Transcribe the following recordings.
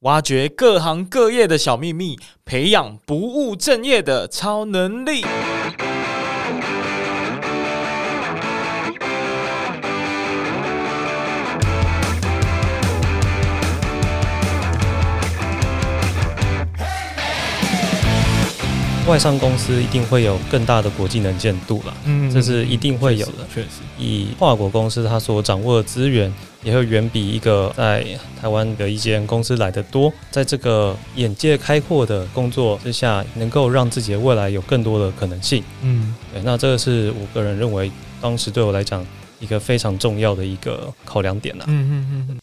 挖掘各行各业的小秘密，培养不务正业的超能力。外商公司一定会有更大的国际能见度了，嗯，这是一定会有的。确实，以跨国公司它所掌握的资源，也会远比一个在台湾的一间公司来得多。在这个眼界开阔的工作之下，能够让自己的未来有更多的可能性。嗯，对，那这个是我个人认为，当时对我来讲一个非常重要的一个考量点了。嗯嗯嗯。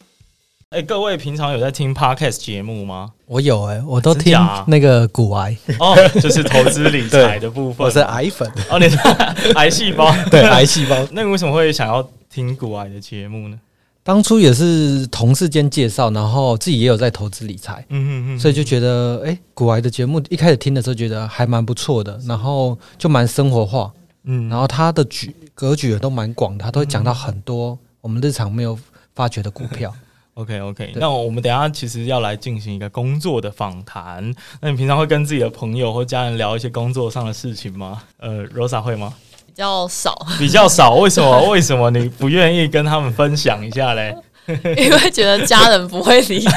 哎，各位平常有在听 Podcast 节目吗？我有哎、欸，我都听那个股癌哦，就是投资理财的部分。我是癌粉哦，你是 癌细胞？对，癌细胞。那你为什么会想要听股癌的节目呢？当初也是同事间介绍，然后自己也有在投资理财，嗯嗯嗯，所以就觉得哎，股癌的节目一开始听的时候觉得还蛮不错的，然后就蛮生活化，嗯，然后他的局格局也都蛮广的，他都会讲到很多我们日常没有发觉的股票。OK OK，那我们等一下其实要来进行一个工作的访谈。那你平常会跟自己的朋友或家人聊一些工作上的事情吗？呃，Rosa 会吗？比较少，比较少。为什么？为什么你不愿意跟他们分享一下嘞？因为觉得家人不会理解，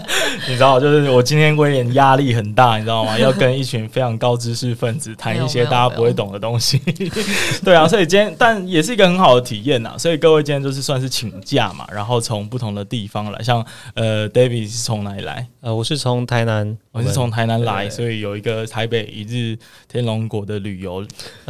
你知道，就是我今天威廉压力很大，你知道吗？要跟一群非常高知识分子谈一些大家不会懂的东西。对啊，所以今天但也是一个很好的体验呐。所以各位今天就是算是请假嘛，然后从不同的地方来，像呃，David 是从哪里来？呃，我是从台南，我是从台南来，所以有一个台北一日天龙国的旅游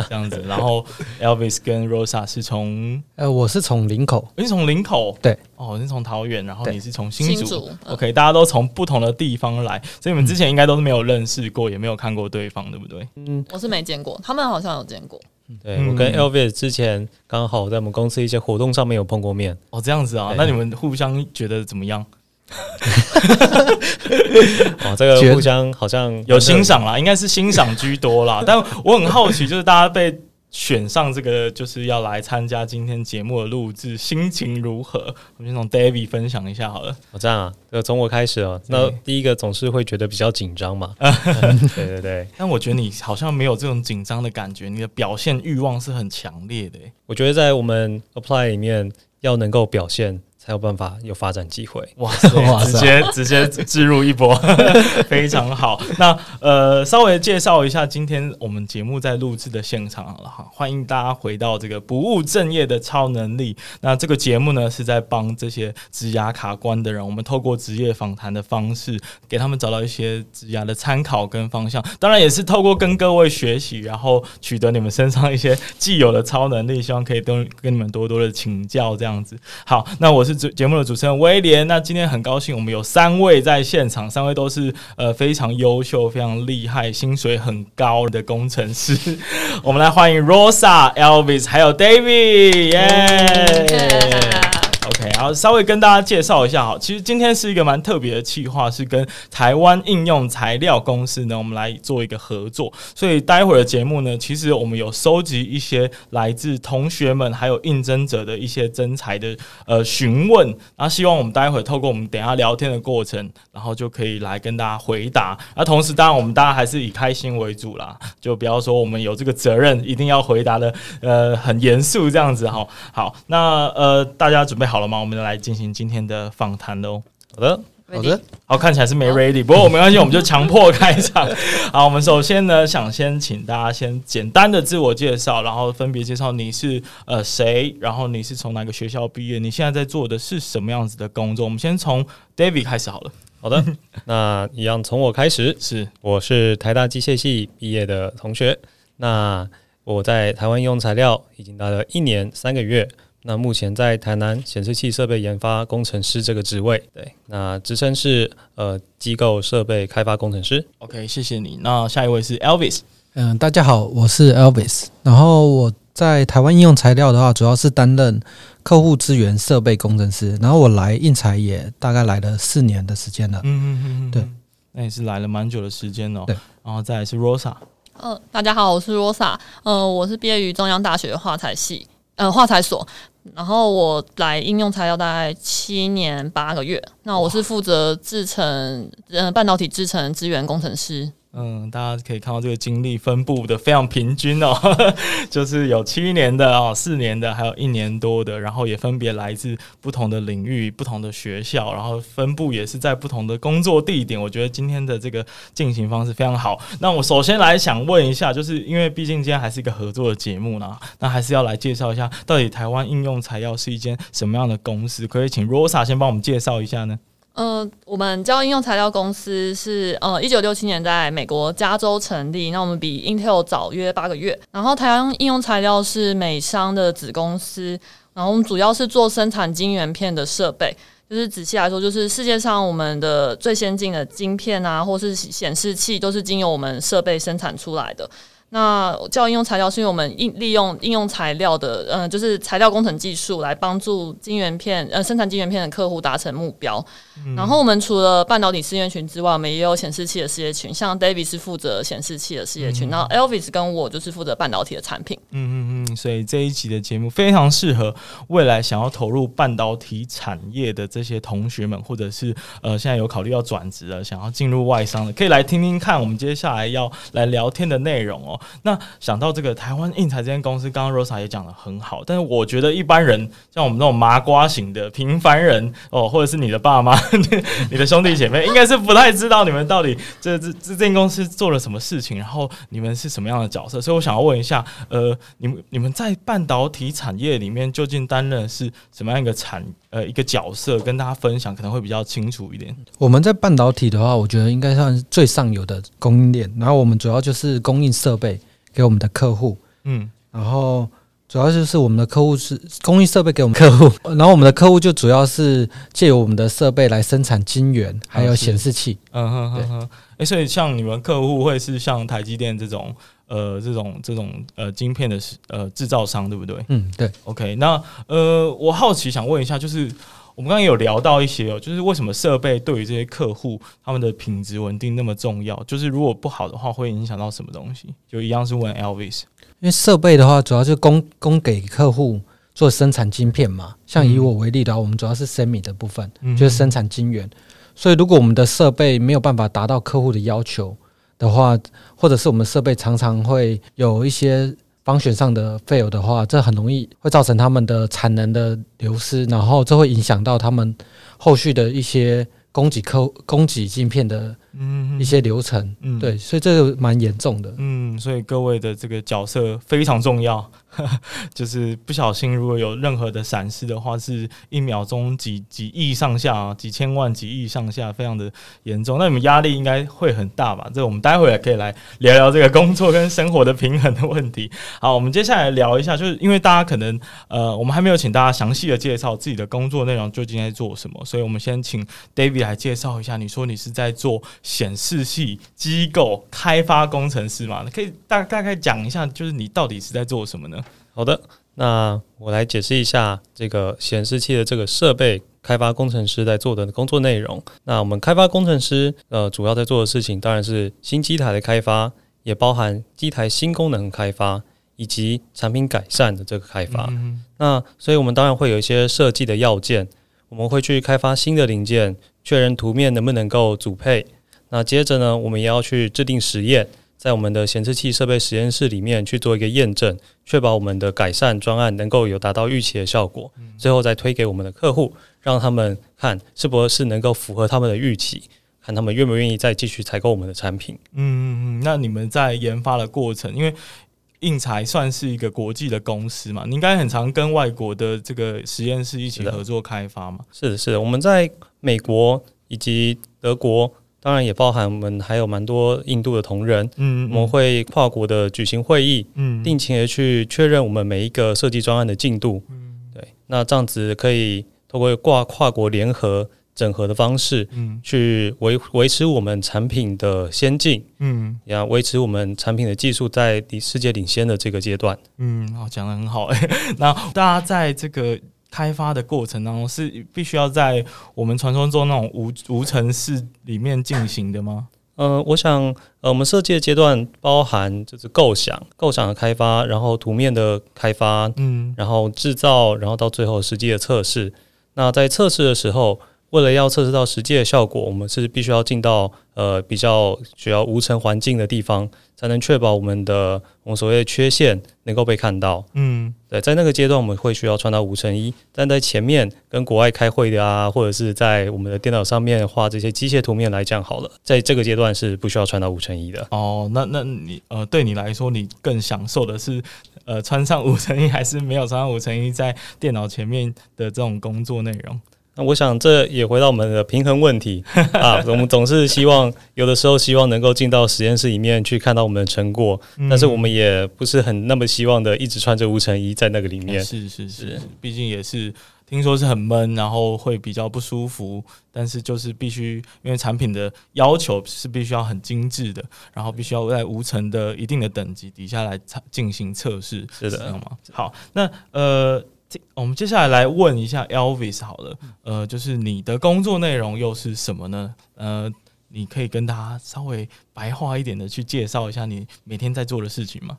这样子。然后 Elvis 跟 Rosa 是从呃，我是从林口，你是从林口？对。哦，你是从桃园，然后你是从新竹，OK，大家都从不同的地方来，所以你们之前应该都是没有认识过，也没有看过对方，对不对？嗯，我是没见过，他们好像有见过。对，我跟 Elvis 之前刚好在我们公司一些活动上面有碰过面。哦，这样子啊，那你们互相觉得怎么样？哦，这个互相好像有欣赏啦，应该是欣赏居多啦。但我很好奇，就是大家被。选上这个就是要来参加今天节目的录制，心情如何？我们先从 David 分享一下好了。哦，这样啊，呃，从我开始哦。那第一个总是会觉得比较紧张嘛。对对对。但我觉得你好像没有这种紧张的感觉，你的表现欲望是很强烈的。我觉得在我们 Apply 里面要能够表现。才有办法有发展机会，哇 塞！直接直接置入一波，非常好。那呃，稍微介绍一下今天我们节目在录制的现场好了哈，欢迎大家回到这个不务正业的超能力。那这个节目呢，是在帮这些职涯卡关的人，我们透过职业访谈的方式，给他们找到一些职涯的参考跟方向。当然，也是透过跟各位学习，然后取得你们身上一些既有的超能力，希望可以跟跟你们多多的请教这样子。好，那我是。节目的主持人威廉，那今天很高兴，我们有三位在现场，三位都是呃非常优秀、非常厉害、薪水很高的工程师。我们来欢迎 Rosa、Elvis 还有 David，耶、OK，然后稍微跟大家介绍一下哈，其实今天是一个蛮特别的企划，是跟台湾应用材料公司呢，我们来做一个合作。所以待会儿的节目呢，其实我们有收集一些来自同学们还有应征者的一些真才的呃询问，然后希望我们待会儿透过我们等下聊天的过程，然后就可以来跟大家回答。那同时，当然我们大家还是以开心为主啦，就不要说我们有这个责任一定要回答的呃很严肃这样子哈。好，那呃大家准备好。好了吗？我们来进行今天的访谈喽。好的，好的，好，看起来是没 ready，不过没关系，我们就强迫开场。好，我们首先呢，想先请大家先简单的自我介绍，然后分别介绍你是呃谁，然后你是从哪个学校毕业，你现在在做的是什么样子的工作。我们先从 David 开始好了。好的，那一样从我开始，是我是台大机械系毕业的同学，那我在台湾应用材料已经待了一年三个月。那目前在台南显示器设备研发工程师这个职位，对，那职称是呃机构设备开发工程师。OK，谢谢你。那下一位是 Elvis。嗯，大家好，我是 Elvis。然后我在台湾应用材料的话，主要是担任客户资源设备工程师。然后我来应材也大概来了四年的时间了。嗯嗯嗯嗯，对，那也是来了蛮久的时间哦。对，然后再来是 Rosa。嗯、呃，大家好，我是 Rosa。呃，我是毕业于中央大学的化材系。呃化材所。然后我来应用材料大概七年八个月，那我是负责制成，呃，半导体制成资源工程师。嗯，大家可以看到这个经历分布的非常平均哦，就是有七年的哦，四年的，还有一年多的，然后也分别来自不同的领域、不同的学校，然后分布也是在不同的工作地点。我觉得今天的这个进行方式非常好。那我首先来想问一下，就是因为毕竟今天还是一个合作的节目呢，那还是要来介绍一下，到底台湾应用材料是一间什么样的公司？可以请 Rosa 先帮我们介绍一下呢？呃，我们交应用材料公司是呃一九六七年在美国加州成立，那我们比 Intel 早约八个月。然后台湾应用材料是美商的子公司，然后我们主要是做生产晶圆片的设备，就是仔细来说，就是世界上我们的最先进的晶片啊，或是显示器，都是经由我们设备生产出来的。那叫应用材料，是因为我们应利用应用材料的，呃，就是材料工程技术来帮助晶圆片，呃，生产晶圆片的客户达成目标。嗯、然后我们除了半导体事业群之外，我们也有显示器的事业群，像 David 是负责显示器的事业群，嗯、然后 Elvis 跟我就是负责半导体的产品。嗯嗯嗯，所以这一集的节目非常适合未来想要投入半导体产业的这些同学们，或者是呃现在有考虑要转职的，想要进入外商的，可以来听听看我们接下来要来聊天的内容哦。那想到这个台湾印材这间公司，刚刚 Rosa 也讲的很好，但是我觉得一般人像我们这种麻瓜型的平凡人哦，或者是你的爸妈、你的兄弟姐妹，应该是不太知道你们到底这这这间公司做了什么事情，然后你们是什么样的角色。所以我想要问一下，呃，你们你们在半导体产业里面究竟担任是什么样一个产呃一个角色，跟大家分享可能会比较清楚一点。我们在半导体的话，我觉得应该算是最上游的供应链，然后我们主要就是供应设备。给我们的客户，嗯，然后主要就是我们的客户是供应设备给我们客户，然后我们的客户就主要是借由我们的设备来生产晶圆，还有显示器，嗯哼哼哼，哎，所以像你们客户会是像台积电这种，呃，这种这种呃晶片的呃制造商，对不对？嗯，对。OK，那呃，我好奇想问一下，就是。我们刚刚有聊到一些哦，就是为什么设备对于这些客户他们的品质稳定那么重要？就是如果不好的话，会影响到什么东西？就一样是问 Elvis，因为设备的话，主要是供供给客户做生产晶片嘛。像以我为例的话，我们主要是 Semi 的部分，就是生产晶圆。所以如果我们的设备没有办法达到客户的要求的话，或者是我们设备常常会有一些。方选上的 fail 的话，这很容易会造成他们的产能的流失，然后这会影响到他们后续的一些供给客供给晶片的。嗯，一些流程，嗯，对，所以这个蛮严重的，嗯，所以各位的这个角色非常重要，就是不小心如果有任何的闪失的话，是一秒钟几几亿上下啊，几千万、几亿上下，非常的严重。那你们压力应该会很大吧？这我们待会也可以来聊聊这个工作跟生活的平衡的问题。好，我们接下来聊一下，就是因为大家可能呃，我们还没有请大家详细的介绍自己的工作内容究竟在做什么，所以我们先请 David 来介绍一下。你说你是在做。显示器机构开发工程师嘛，可以大大概讲一下，就是你到底是在做什么呢？好的，那我来解释一下这个显示器的这个设备开发工程师在做的工作内容。那我们开发工程师呃，主要在做的事情当然是新机台的开发，也包含机台新功能开发以及产品改善的这个开发。嗯、那所以我们当然会有一些设计的要件，我们会去开发新的零件，确认图面能不能够组配。那接着呢，我们也要去制定实验，在我们的显示器设备实验室里面去做一个验证，确保我们的改善专案能够有达到预期的效果，最后再推给我们的客户，让他们看是不是能够符合他们的预期，看他们愿不愿意再继续采购我们的产品。嗯嗯嗯。那你们在研发的过程，因为印材算是一个国际的公司嘛，你应该很常跟外国的这个实验室一起合作开发嘛？是的，是的，我们在美国以及德国。当然也包含我们还有蛮多印度的同仁，嗯，嗯，我们会跨国的举行会议，嗯，定期的去确认我们每一个设计专案的进度，嗯，对，那这样子可以通过挂跨国联合整合的方式，嗯，去维维持我们产品的先进，嗯，也要维持我们产品的技术在世界领先的这个阶段，嗯，好，讲的很好，哎，那大家在这个。开发的过程当中是必须要在我们传说中那种无无尘室里面进行的吗？呃，我想，呃，我们设计的阶段包含就是构想、构想的开发，然后图面的开发，嗯，然后制造，然后到最后实际的测试。那在测试的时候，为了要测试到实际的效果，我们是必须要进到呃比较需要无尘环境的地方，才能确保我们的我们所谓的缺陷能够被看到。嗯，对，在那个阶段我们会需要穿到无尘衣，但在前面跟国外开会的啊，或者是在我们的电脑上面画这些机械图面来讲好了，在这个阶段是不需要穿到无尘衣的。哦，那那你呃，对你来说，你更享受的是呃穿上无尘衣，还是没有穿上无尘衣在电脑前面的这种工作内容？那我想，这也回到我们的平衡问题 啊。我们总是希望有的时候希望能够进到实验室里面去看到我们的成果，嗯、但是我们也不是很那么希望的一直穿着无尘衣在那个里面。是是是，毕竟也是听说是很闷，然后会比较不舒服。但是就是必须，因为产品的要求是必须要很精致的，然后必须要在无尘的一定的等级底下来进行测试。是的，知道吗？好，那呃。我们接下来来问一下 Elvis 好了，呃，就是你的工作内容又是什么呢？呃，你可以跟大家稍微白话一点的去介绍一下你每天在做的事情吗？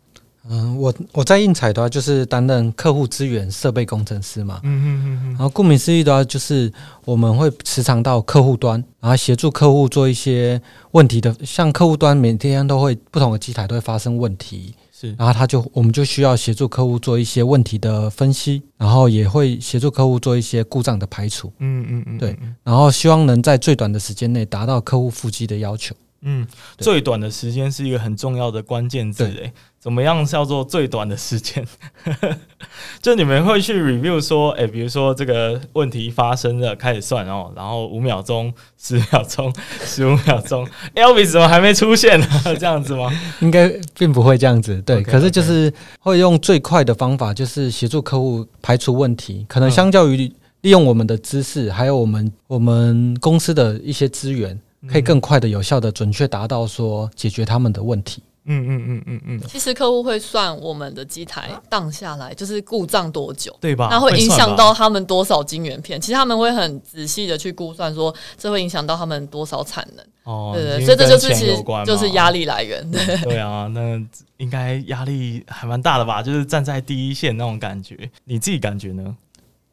嗯，我我在应采的话就是担任客户资源设备工程师嘛，嗯嗯嗯，然后顾名思义的话就是我们会时常到客户端，然后协助客户做一些问题的，像客户端每天都会不同的机台都会发生问题。是，然后他就，我们就需要协助客户做一些问题的分析，然后也会协助客户做一些故障的排除。嗯嗯嗯，对，然后希望能在最短的时间内达到客户腹肌的要求。嗯，最短的时间是一个很重要的关键字诶。怎么样叫做最短的时间？就你们会去 review 说，哎、欸，比如说这个问题发生了，开始算哦，然后五秒钟、十秒钟、十五秒钟，Elvis 怎么还没出现呢？这样子吗？应该并不会这样子，对。Okay, 可是就是会用最快的方法，就是协助客户排除问题。可能相较于利用我们的知识，还有我们我们公司的一些资源，可以更快的、有效的、准确达到说解决他们的问题。嗯嗯嗯嗯嗯，其实客户会算我们的机台荡下来就是故障多久，对吧？那会影响到他们多少晶圆片？其实他们会很仔细的去估算，说这会影响到他们多少产能。哦，对对，所以这就是其实就是压力来源。对对啊，那应该压力还蛮大的吧？就是站在第一线那种感觉，你自己感觉呢？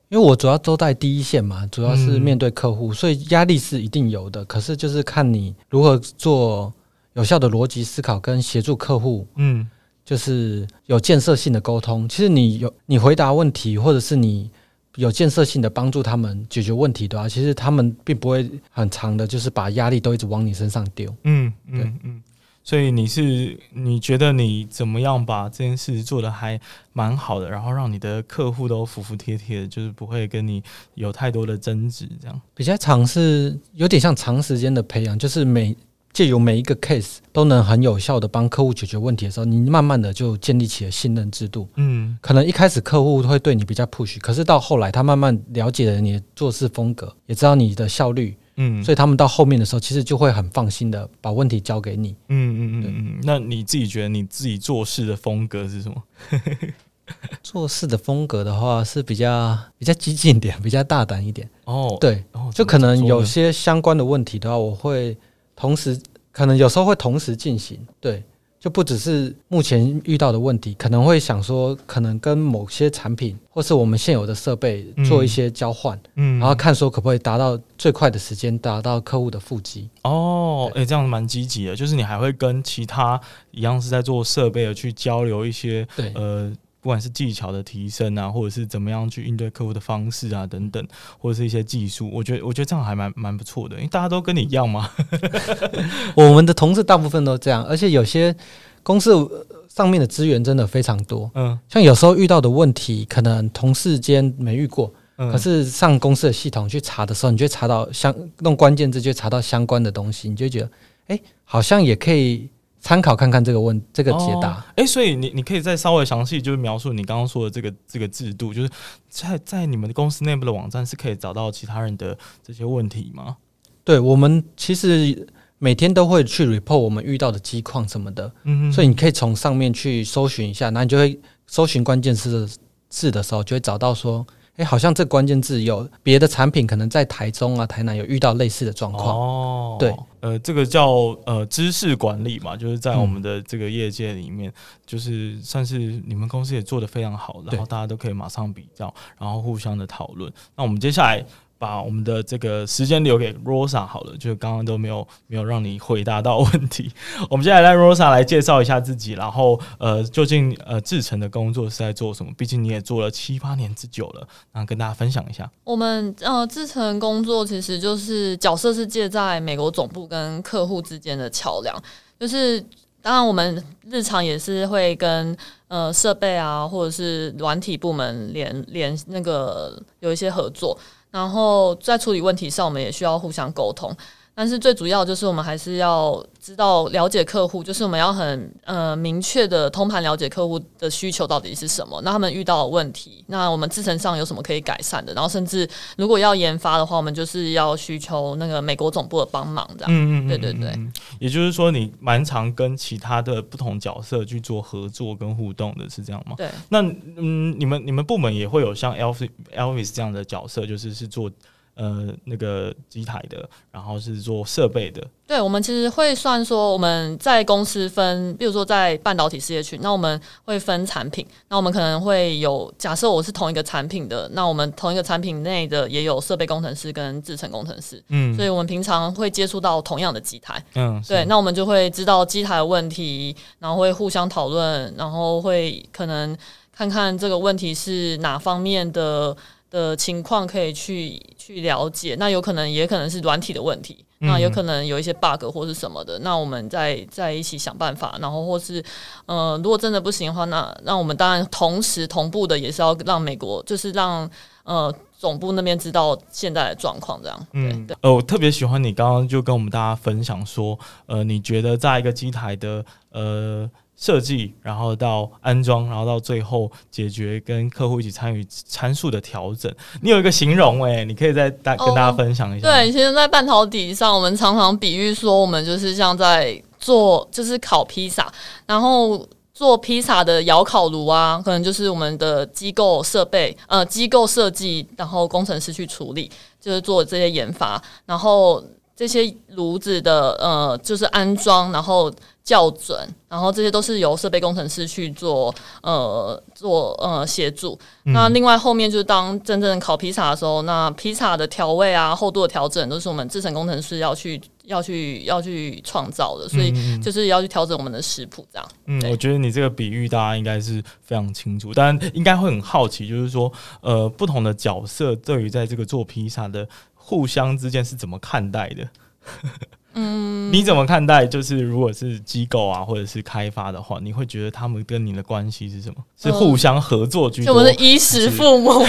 因为我主要都在第一线嘛，主要是面对客户，所以压力是一定有的。可是就是看你如何做。有效的逻辑思考跟协助客户，嗯，就是有建设性的沟通。其实你有你回答问题，或者是你有建设性的帮助他们解决问题的话，其实他们并不会很长的，就是把压力都一直往你身上丢。嗯，嗯，嗯。所以你是你觉得你怎么样把这件事做的还蛮好的，然后让你的客户都服服帖帖的，就是不会跟你有太多的争执，这样比较长是有点像长时间的培养，就是每。借由每一个 case 都能很有效的帮客户解决问题的时候，你慢慢的就建立起了信任制度。嗯，可能一开始客户会对你比较 push，可是到后来他慢慢了解了你的做事风格，也知道你的效率。嗯，所以他们到后面的时候，其实就会很放心的把问题交给你。嗯嗯嗯嗯。那你自己觉得你自己做事的风格是什么？做事的风格的话是比较比较激进一点，比较大胆一点。哦，对，就可能有些相关的问题的话，我会。同时，可能有时候会同时进行，对，就不只是目前遇到的问题，可能会想说，可能跟某些产品或是我们现有的设备做一些交换，嗯，然后看说可不可以达到最快的时间达到客户的腹肌。哦，诶，这样蛮积极的，就是你还会跟其他一样是在做设备的去交流一些，对，呃。不管是技巧的提升啊，或者是怎么样去应对客户的方式啊，等等，或者是一些技术，我觉得我觉得这样还蛮蛮不错的，因为大家都跟你一样嘛。我们的同事大部分都这样，而且有些公司上面的资源真的非常多。嗯，像有时候遇到的问题，可能同事间没遇过，嗯，可是上公司的系统去查的时候，你就会查到相弄关键字就查到相关的东西，你就觉得哎，好像也可以。参考看看这个问这个解答，哎、哦欸，所以你你可以再稍微详细就是描述你刚刚说的这个这个制度，就是在在你们的公司内部的网站是可以找到其他人的这些问题吗？对，我们其实每天都会去 report 我们遇到的机况什么的，嗯哼，所以你可以从上面去搜寻一下，那你就会搜寻关键词的字的时候，就会找到说，哎，好像这关键字有别的产品可能在台中啊、台南有遇到类似的状况。哦，对，呃，这个叫呃知识管理嘛，就是在我们的这个业界里面，嗯、就是算是你们公司也做得非常好，然后大家都可以马上比较，然后互相的讨论。那我们接下来。把我们的这个时间留给 Rosa 好了，就刚刚都没有没有让你回答到 问题。我们接下来让 Rosa 来介绍一下自己，然后呃，究竟呃制成的工作是在做什么？毕竟你也做了七八年之久了，然后跟大家分享一下。我们呃制成工作其实就是角色是介在美国总部跟客户之间的桥梁，就是当然我们日常也是会跟呃设备啊或者是软体部门连连那个有一些合作。然后在处理问题上，我们也需要互相沟通。但是最主要就是我们还是要知道了解客户，就是我们要很呃明确的通盘了解客户的需求到底是什么，那他们遇到的问题，那我们制程上有什么可以改善的，然后甚至如果要研发的话，我们就是要需求那个美国总部的帮忙，这样。嗯嗯，对对对。也就是说，你蛮常跟其他的不同角色去做合作跟互动的，是这样吗？对。那嗯，你们你们部门也会有像 Elvis Elvis 这样的角色，就是是做。呃，那个机台的，然后是做设备的。对，我们其实会算说，我们在公司分，比如说在半导体事业群，那我们会分产品，那我们可能会有，假设我是同一个产品的，那我们同一个产品内的也有设备工程师跟制程工程师，嗯，所以我们平常会接触到同样的机台，嗯，对，那我们就会知道机台的问题，然后会互相讨论，然后会可能看看这个问题是哪方面的。的情况可以去去了解，那有可能也可能是软体的问题，嗯、那有可能有一些 bug 或是什么的，那我们再再一起想办法，然后或是呃，如果真的不行的话，那那我们当然同时同步的也是要让美国，就是让呃总部那边知道现在的状况，这样。嗯，对。呃，我特别喜欢你刚刚就跟我们大家分享说，呃，你觉得在一个机台的呃。设计，然后到安装，然后到最后解决跟客户一起参与参数的调整。你有一个形容诶、欸，你可以再大跟大家分享一下。哦、对，其实，在半导体上，我们常常比喻说，我们就是像在做，就是烤披萨，然后做披萨的窑烤炉啊，可能就是我们的机构设备，呃，机构设计，然后工程师去处理，就是做这些研发，然后这些炉子的呃，就是安装，然后。校准，然后这些都是由设备工程师去做，呃，做呃协助。嗯、那另外后面就是当真正烤披萨的时候，那披萨的调味啊、厚度的调整，都是我们制程工程师要去、要去、要去创造的。所以就是要去调整我们的食谱，这样。嗯，我觉得你这个比喻大家应该是非常清楚，但应该会很好奇，就是说，呃，不同的角色对于在这个做披萨的互相之间是怎么看待的？嗯，你怎么看待？就是如果是机构啊，或者是开发的话，你会觉得他们跟你的关系是什么？是互相合作居多？就我们是衣食父母，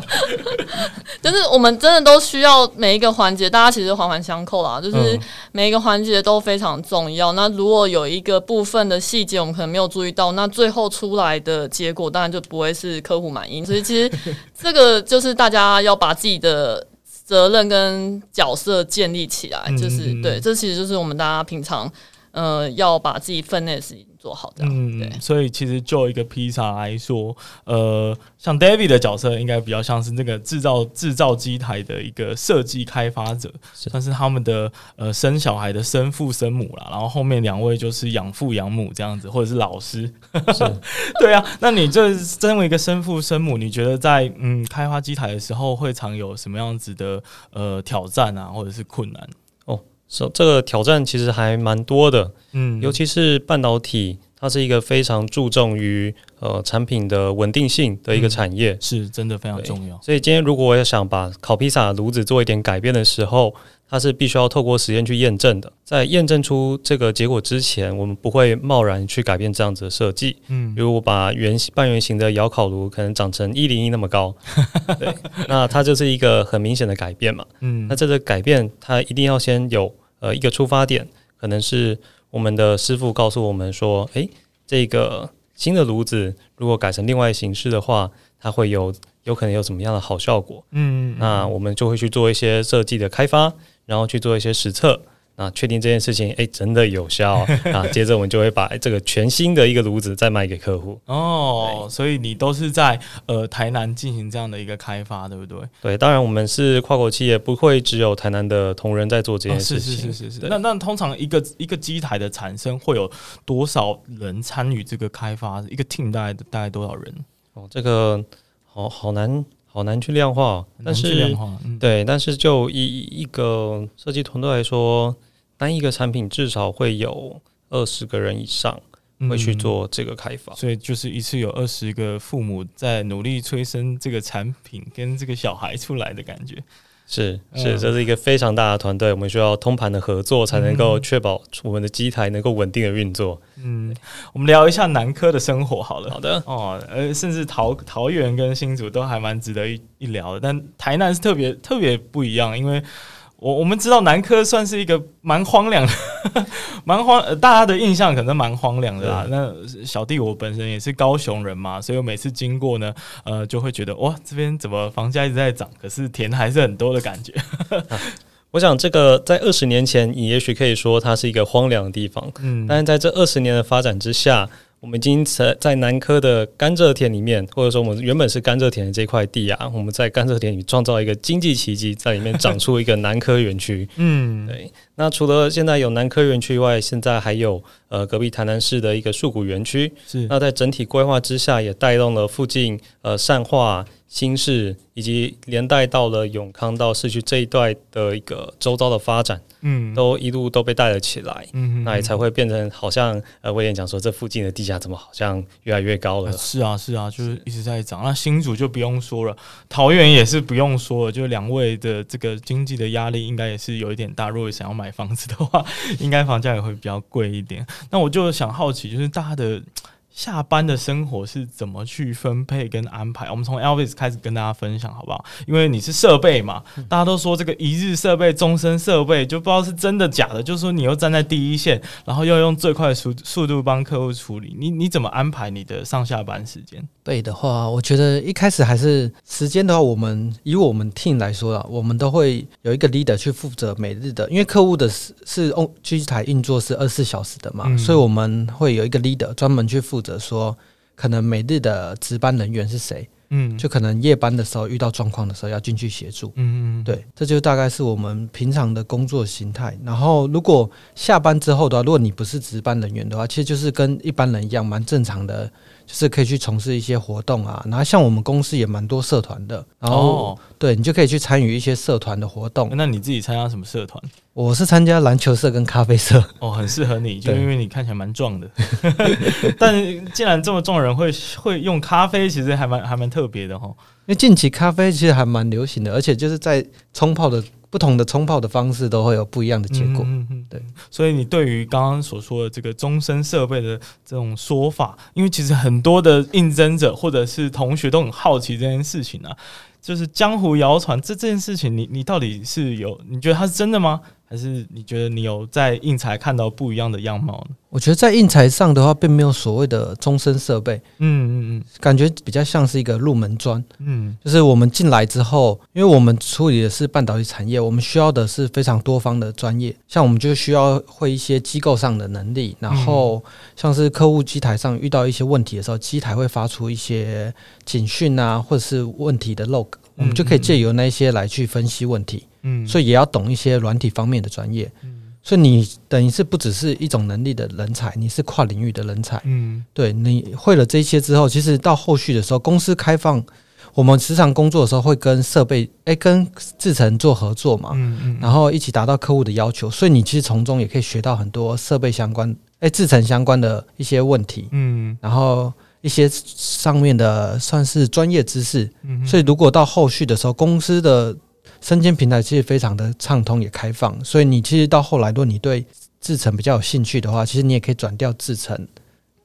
就是我们真的都需要每一个环节，大家其实环环相扣啦。就是每一个环节都非常重要。那如果有一个部分的细节我们可能没有注意到，那最后出来的结果当然就不会是客户满意。所以其实这个就是大家要把自己的。责任跟角色建立起来，就是、嗯、对，这其实就是我们大家平常，呃，要把自己分内的事情做好这样。嗯，对。所以其实就一个披萨来说，呃，像 David 的角色应该比较像是那个制造制造机台的一个设计开发者，算是他们的呃生小孩的生父生母啦。然后后面两位就是养父养母这样子，或者是老师。是 对啊，那你这身为一个生父生母，你觉得在嗯开发机台的时候会常有什么样子的呃挑战啊，或者是困难？这这个挑战其实还蛮多的，嗯，尤其是半导体，它是一个非常注重于呃产品的稳定性的一个产业，嗯、是真的非常重要。所以今天如果我要想把烤披萨炉子做一点改变的时候，它是必须要透过实验去验证的。在验证出这个结果之前，我们不会贸然去改变这样子的设计。嗯，比如我把圆形半圆形的窑烤炉可能长成一零一那么高，对，那它就是一个很明显的改变嘛。嗯，那这个改变它一定要先有。呃，一个出发点可能是我们的师傅告诉我们说，诶，这个新的炉子如果改成另外形式的话，它会有有可能有什么样的好效果？嗯，嗯，那我们就会去做一些设计的开发，然后去做一些实测，那确定这件事情，哎，真的有效 啊。接着我们就会把这个全新的一个炉子再卖给客户。哦，所以你都是在呃台南进行这样的一个开发，对不对？对，当然我们是跨国企业，不会只有台南的同仁在做这件事情。哦、是是是是是。那那通常一个一个机台的产生会有多少人参与这个开发？一个 team 大概大概多少人？哦，这个好好难。好难去量化，但是量化、嗯、对，但是就一一个设计团队来说，单一个产品至少会有二十个人以上会去做这个开发，嗯、所以就是一次有二十个父母在努力催生这个产品跟这个小孩出来的感觉。是是，这是一个非常大的团队，我们需要通盘的合作，才能够确保我们的机台能够稳定的运作。嗯，我们聊一下南科的生活好了。好的哦，呃，甚至桃桃园跟新竹都还蛮值得一一聊的，但台南是特别特别不一样，因为。我我们知道南科算是一个蛮荒凉的，蛮荒，呃，大家的印象可能蛮荒凉的啦。那小弟我本身也是高雄人嘛，所以我每次经过呢，呃，就会觉得哇，这边怎么房价一直在涨，可是田还是很多的感觉。啊，我想这个在二十年前，你也许可以说它是一个荒凉的地方，嗯，但是在这二十年的发展之下。我们已经在在南科的甘蔗田里面，或者说我们原本是甘蔗田的这块地啊，我们在甘蔗田里创造一个经济奇迹，在里面长出一个南科园区。嗯，对。那除了现在有南科园区以外，现在还有呃隔壁台南市的一个树谷园区。是。那在整体规划之下，也带动了附近呃善化。新市以及连带到了永康到市区这一段的一个周遭的发展，嗯，都一路都被带了起来，嗯，那也才会变成好像呃威廉讲说，这附近的地价怎么好像越来越高了？是啊，是啊，就是一直在涨。那新竹就不用说了，桃园也是不用说了，就两位的这个经济的压力应该也是有一点大。如果想要买房子的话，应该房价也会比较贵一点。那我就想好奇，就是大家的。下班的生活是怎么去分配跟安排？我们从 Elvis 开始跟大家分享好不好？因为你是设备嘛，大家都说这个一日设备、终身设备，就不知道是真的假的。就是说你又站在第一线，然后要用最快的速速度帮客户处理，你你怎么安排你的上下班时间？对的话，我觉得一开始还是时间的话，我们以我们 team 来说啊，我们都会有一个 leader 去负责每日的，因为客户的是是机台运作是二十四小时的嘛，嗯、所以我们会有一个 leader 专门去负责说，可能每日的值班人员是谁，嗯，就可能夜班的时候遇到状况的时候要进去协助，嗯嗯，对，这就大概是我们平常的工作形态。然后如果下班之后的话，如果你不是值班人员的话，其实就是跟一般人一样，蛮正常的。就是可以去从事一些活动啊，然后像我们公司也蛮多社团的，然后、哦、对你就可以去参与一些社团的活动。那你自己参加什么社团？我是参加篮球社跟咖啡社。哦，很适合你，就因为你看起来蛮壮的。但既然这么壮的人会会用咖啡，其实还蛮还蛮特别的哈。因为近期咖啡其实还蛮流行的，而且就是在冲泡的。不同的冲泡的方式都会有不一样的结果。嗯嗯，对。所以你对于刚刚所说的这个终身设备的这种说法，因为其实很多的应征者或者是同学都很好奇这件事情啊，就是江湖谣传这这件事情你，你你到底是有你觉得它是真的吗？还是你觉得你有在应材看到不一样的样貌呢？我觉得在印材上的话，并没有所谓的终身设备。嗯嗯嗯，感觉比较像是一个入门砖。嗯，就是我们进来之后，因为我们处理的是半导体产业，我们需要的是非常多方的专业。像我们就需要会一些机构上的能力，然后像是客户机台上遇到一些问题的时候，机台会发出一些警讯啊，或者是问题的 log，我们就可以借由那些来去分析问题。嗯，所以也要懂一些软体方面的专业。嗯，所以你等于是不只是一种能力的人才，你是跨领域的人才。嗯，对，你会了这些之后，其实到后续的时候，公司开放，我们时常工作的时候会跟设备哎、欸、跟制程做合作嘛。嗯嗯，然后一起达到客户的要求，所以你其实从中也可以学到很多设备相关哎制程相关的一些问题。嗯，然后一些上面的算是专业知识。嗯，所以如果到后续的时候，公司的生鲜平台其实非常的畅通也开放，所以你其实到后来，如果你对制程比较有兴趣的话，其实你也可以转掉制程。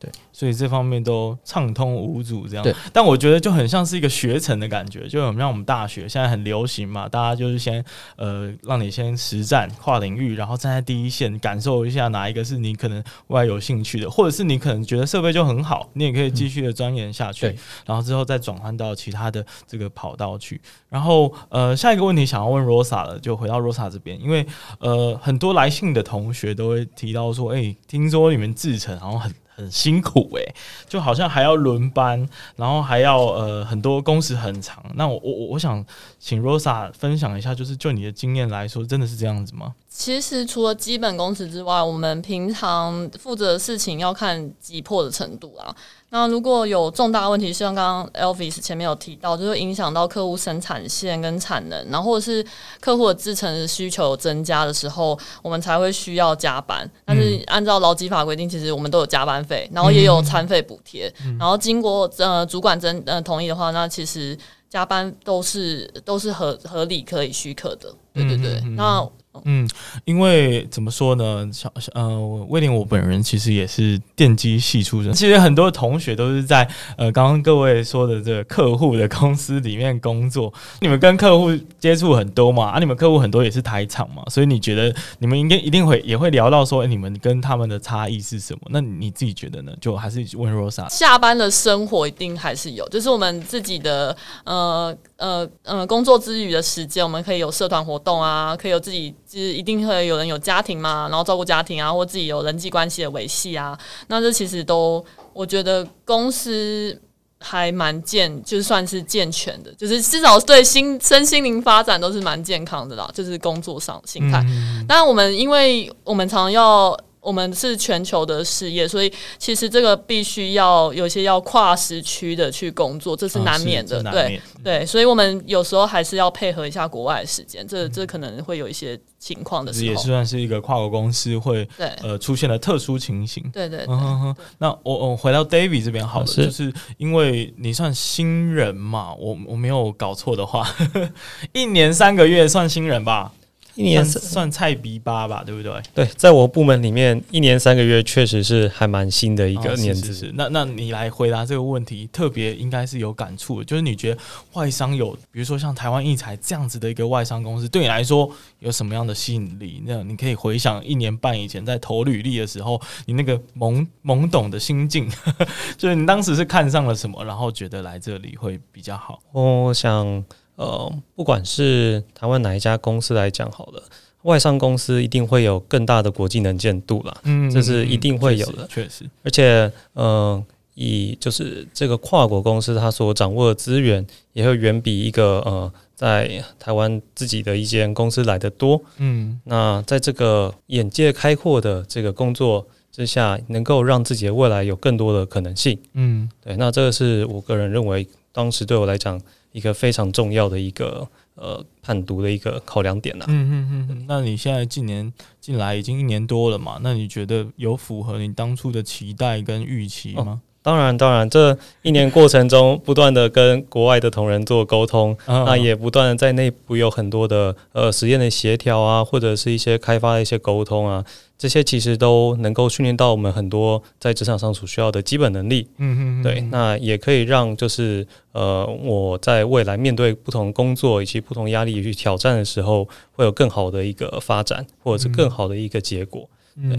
对，所以这方面都畅通无阻，这样。对，但我觉得就很像是一个学程的感觉，就很像我们大学现在很流行嘛，大家就是先呃让你先实战跨领域，然后站在第一线感受一下哪一个是你可能未来有兴趣的，或者是你可能觉得设备就很好，你也可以继续的钻研下去，嗯、然后之后再转换到其他的这个跑道去。然后呃下一个问题想要问 Rosa 了，就回到 Rosa 这边，因为呃很多来信的同学都会提到说，哎、欸，听说你们制程好像很。很辛苦诶、就好像还要轮班，然后还要呃很多工时很长。那我我我想请 Rosa 分享一下，就是就你的经验来说，真的是这样子吗？其实除了基本工时之外，我们平常负责的事情要看急迫的程度啊。那如果有重大问题，像刚刚 Elvis 前面有提到，就是影响到客户生产线跟产能，然后或者是客户的制程的需求增加的时候，我们才会需要加班。但是按照劳基法规定，其实我们都有加班费，然后也有餐费补贴。然后经过呃主管真呃同意的话，那其实加班都是都是合合理可以许可的。对对对，那。嗯，因为怎么说呢？小呃，威廉我本人其实也是电机系出身，其实很多同学都是在呃，刚刚各位说的这个客户的公司里面工作。你们跟客户接触很多嘛？啊，你们客户很多也是台厂嘛，所以你觉得你们应该一定会也会聊到说，欸，你们跟他们的差异是什么？那你自己觉得呢？就还是问 Rosa。下班的生活一定还是有，就是我们自己的呃呃呃工作之余的时间，我们可以有社团活动啊，可以有自己。是一定会有人有家庭嘛，然后照顾家庭啊，或自己有人际关系的维系啊，那这其实都我觉得公司还蛮健，就算是健全的，就是至少对心身心灵发展都是蛮健康的啦，就是工作上心态。当然、嗯，我们因为我们常要。我们是全球的事业，所以其实这个必须要有些要跨时区的去工作，这是难免的。哦、对对，所以我们有时候还是要配合一下国外的时间，这这可能会有一些情况的时候。也是算是一个跨国公司会呃出现的特殊情形。对对，嗯，那我我回到 David 这边好了，就是因为你算新人嘛，我我没有搞错的话呵呵，一年三个月算新人吧。一年算，算菜逼八吧，对不对？对，在我部门里面，一年三个月确实是还蛮新的一个年资。哦、是，是，是，那那你来回答这个问题，特别应该是有感触的，就是你觉得外商有，比如说像台湾艺才这样子的一个外商公司，对你来说有什么样的吸引力？那你可以回想一年半以前在投履历的时候，你那个懵懵懂的心境，就是你当时是看上了什么，然后觉得来这里会比较好。我想。呃，不管是台湾哪一家公司来讲好了，外商公司一定会有更大的国际能见度啦，嗯，这是一定会有的，确实。而且，呃，以就是这个跨国公司，它所掌握的资源也会远比一个呃在台湾自己的一间公司来的多，嗯。那在这个眼界开阔的这个工作之下，能够让自己的未来有更多的可能性，嗯，对。那这个是我个人认为，当时对我来讲。一个非常重要的一个呃判读的一个考量点呐。嗯嗯嗯。那你现在近年进来已经一年多了嘛？那你觉得有符合你当初的期待跟预期吗？哦，当然，当然，这一年过程中不断的跟国外的同仁做沟通，那也不断的在内部有很多的呃实验的协调啊，或者是一些开发的一些沟通啊。这些其实都能够训练到我们很多在职场上所需要的基本能力。嗯嗯，对，那也可以让就是呃我在未来面对不同工作以及不同压力去挑战的时候，会有更好的一个发展，或者是更好的一个结果。对，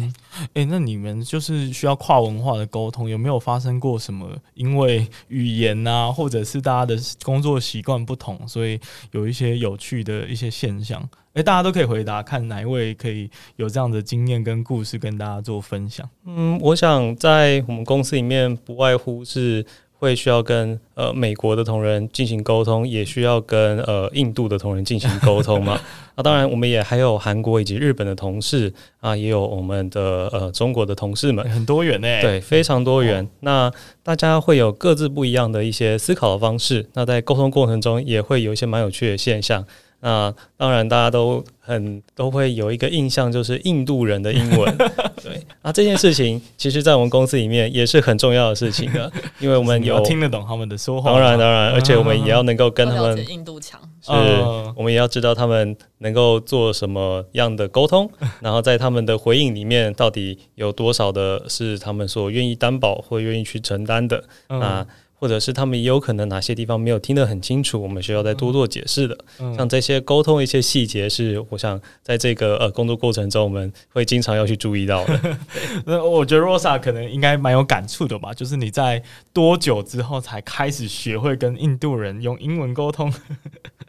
诶、欸，那你们就是需要跨文化的沟通，有没有发生过什么？因为语言啊，或者是大家的工作习惯不同，所以有一些有趣的一些现象。诶，大家都可以回答，看哪一位可以有这样的经验跟故事跟大家做分享。嗯，我想在我们公司里面，不外乎是会需要跟呃美国的同仁进行沟通，也需要跟呃印度的同仁进行沟通嘛。那、啊、当然，我们也还有韩国以及日本的同事啊，也有我们的呃中国的同事们，很多元诶，对，非常多元。哦、那大家会有各自不一样的一些思考的方式，那在沟通过程中也会有一些蛮有趣的现象。那当然，大家都很都会有一个印象，就是印度人的英文。对啊，这件事情其实，在我们公司里面也是很重要的事情的，因为我们有听得懂他们的说话。当然，当然，而且我们也要能够跟他们印度腔。是我们也要知道他们能够做什么样的沟通，然后在他们的回应里面，到底有多少的是他们所愿意担保或愿意去承担的啊。或者是他们也有可能哪些地方没有听得很清楚，我们需要再多做解释的。嗯、像这些沟通一些细节，是我想在这个呃工作过程中，我们会经常要去注意到的。那我觉得 Rosa 可能应该蛮有感触的吧？就是你在多久之后才开始学会跟印度人用英文沟通？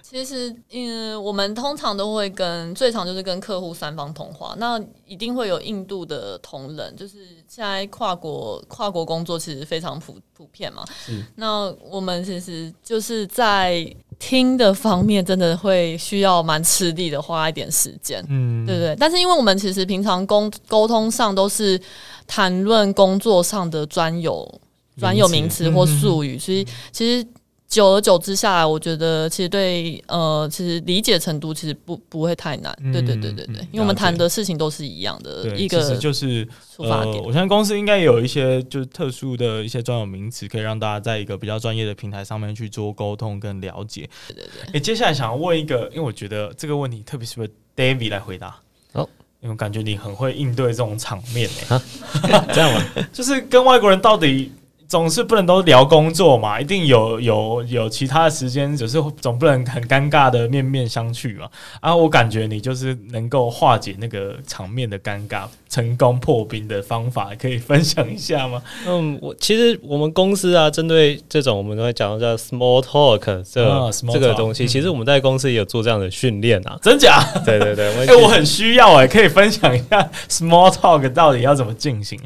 其实，嗯，我们通常都会跟最常就是跟客户三方通话，那一定会有印度的同仁，就是现在跨国跨国工作其实非常普普遍嘛。嗯，那我们其实就是在听的方面，真的会需要蛮吃力的，花一点时间。嗯，对不对？但是因为我们其实平常沟沟通上都是谈论工作上的专有专有名词或术语，所以其实。久而久之下来，我觉得其实对呃，其实理解程度其实不不会太难。对对对对对，因为我们谈的事情都是一样的一个，就是出发点。我相信公司应该有一些就是特殊的一些专有名词，可以让大家在一个比较专业的平台上面去做沟通跟了解。对对对。诶，接下来想要问一个，因为我觉得这个问题特别适合 David 来回答。哦，因为感觉你很会应对这种场面诶。啊，这样吗？就是跟外国人到底。总是不能都聊工作嘛，一定有有有其他的时间，只是总不能很尴尬的面面相觑嘛。啊，我感觉你就是能够化解那个场面的尴尬，成功破冰的方法，可以分享一下吗？嗯，我其实我们公司啊，针对这种我们都会讲叫 small talk 这、啊、这个东西，嗯、其实我们在公司也有做这样的训练啊。真假？对对对，哎、欸，我很需要哎、欸，可以分享一下 small talk 到底要怎么进行？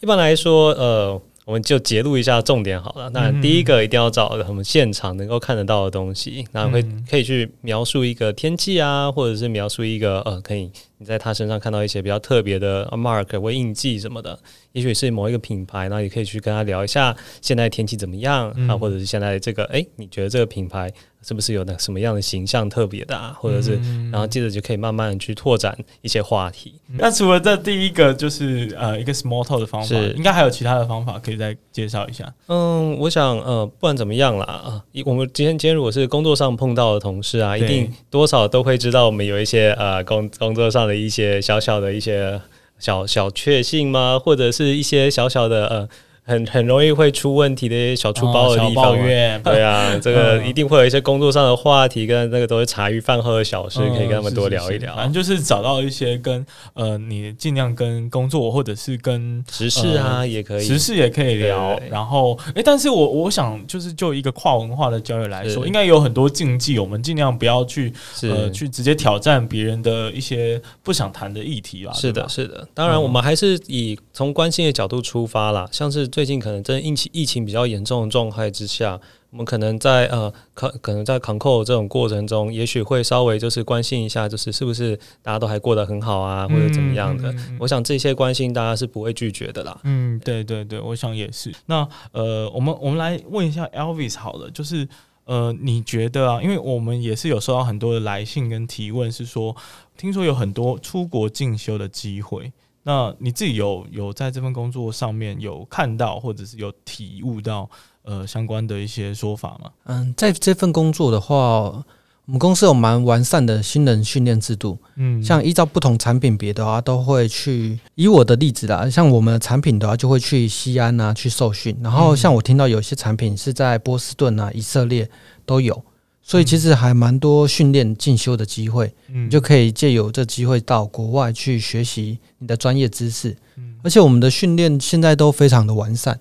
一般来说，呃。我们就截录一下重点好了。那第一个一定要找我们现场能够看得到的东西，那会可以去描述一个天气啊，或者是描述一个呃，可以你在他身上看到一些比较特别的 mark 或印记什么的。也许是某一个品牌，那也可以去跟他聊一下现在天气怎么样啊，或者是现在这个哎，你觉得这个品牌是不是有那什么样的形象特别的啊？或者是然后接着就可以慢慢去拓展一些话题。那除了这第一个就是呃一个 small talk 的方法，应该还有其他的方法可以再介绍一下。嗯，我想呃不管怎么样啦啊，我们今天今天如果是工作上碰到的同事啊，一定多少都会知道我们有一些呃工工作上的一些小小的一些。小小确幸吗？或者是一些小小的呃。很很容易会出问题的一些小出包的地方，对啊，这个一定会有一些工作上的话题，跟那个都是茶余饭后的小事，可以跟他们多聊一聊。反正就是找到一些跟呃，你尽量跟工作或者是跟时事啊，也可以。时事也可以聊。然后，哎，但是我我想就是就一个跨文化的交流来说，应该有很多禁忌，我们尽量不要去呃去直接挑战别人的一些不想谈的议题吧。是的，是的。当然，我们还是以从关心的角度出发啦，像是。最近可能在疫情疫情比较严重的状态之下，我们可能在呃，可可能在 control 这种过程中，也许会稍微就是关心一下，就是是不是大家都还过得很好啊，或者怎么样的。嗯、我想这些关心大家是不会拒绝的啦。嗯，对对对，我想也是。那呃，我们我们来问一下 Elvis 好了，就是呃，你觉得啊，因为我们也是有收到很多的来信跟提问，是说听说有很多出国进修的机会。那你自己有有在这份工作上面有看到或者是有体悟到呃相关的一些说法吗？嗯，在这份工作的话，我们公司有蛮完善的新人训练制度。嗯，像依照不同产品别的话，都会去以我的例子啦，像我们的产品的话，就会去西安啊去受训。然后像我听到有些产品是在波士顿啊、以色列都有。所以其实还蛮多训练进修的机会，嗯，你就可以借由这机会到国外去学习你的专业知识，嗯，而且我们的训练现在都非常的完善，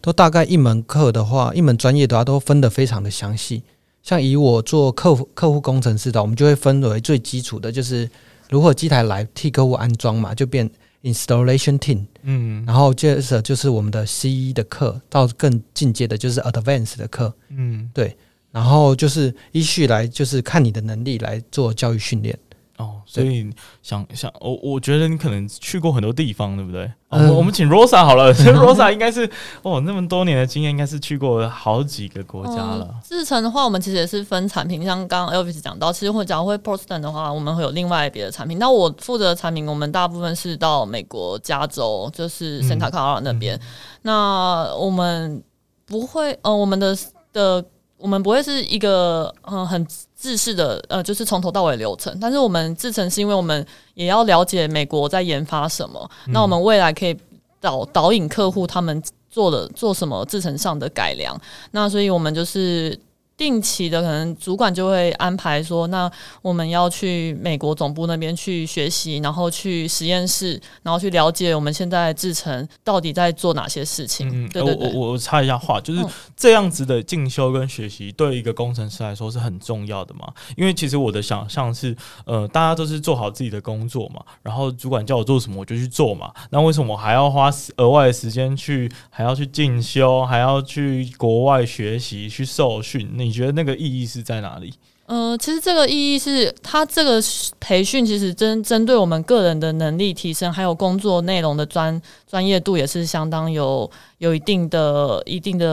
都大概一门课的话，一门专业的话都分得非常的详细。像以我做客户客户工程师的，我们就会分为最基础的，就是如何机台来替客户安装嘛，就变 installation team，嗯，然后接着就是我们的 CE 的课，到更进阶的就是 advanced 的课，嗯，对。然后就是依序来，就是看你的能力来做教育训练哦。所以想想，我我觉得你可能去过很多地方，对不对？嗯、我们请 Rosa 好了，Rosa 应该是哦，那么多年的经验，应该是去过好几个国家了。制程、嗯、的话，我们其实也是分产品，像刚刚 Elvis 讲到，其实会讲会 Boston 的话，我们会有另外别的产品。那我负责的产品，我们大部分是到美国加州，就是 Santa Clara 那边。嗯嗯、那我们不会，呃，我们的的。我们不会是一个嗯很制式的呃，就是从头到尾流程。但是我们制成是因为我们也要了解美国在研发什么，嗯、那我们未来可以导导引客户他们做的做什么制程上的改良。那所以我们就是。定期的，可能主管就会安排说，那我们要去美国总部那边去学习，然后去实验室，然后去了解我们现在制程到底在做哪些事情。嗯，对对对，我我插一下话，就是这样子的进修跟学习，对一个工程师来说是很重要的嘛。因为其实我的想象是，呃，大家都是做好自己的工作嘛，然后主管叫我做什么我就去做嘛。那为什么我还要花额外的时间去，还要去进修，还要去国外学习去受训？那你觉得那个意义是在哪里？呃，其实这个意义是，他这个培训其实针针对我们个人的能力提升，还有工作内容的专专业度，也是相当有有一定的一定的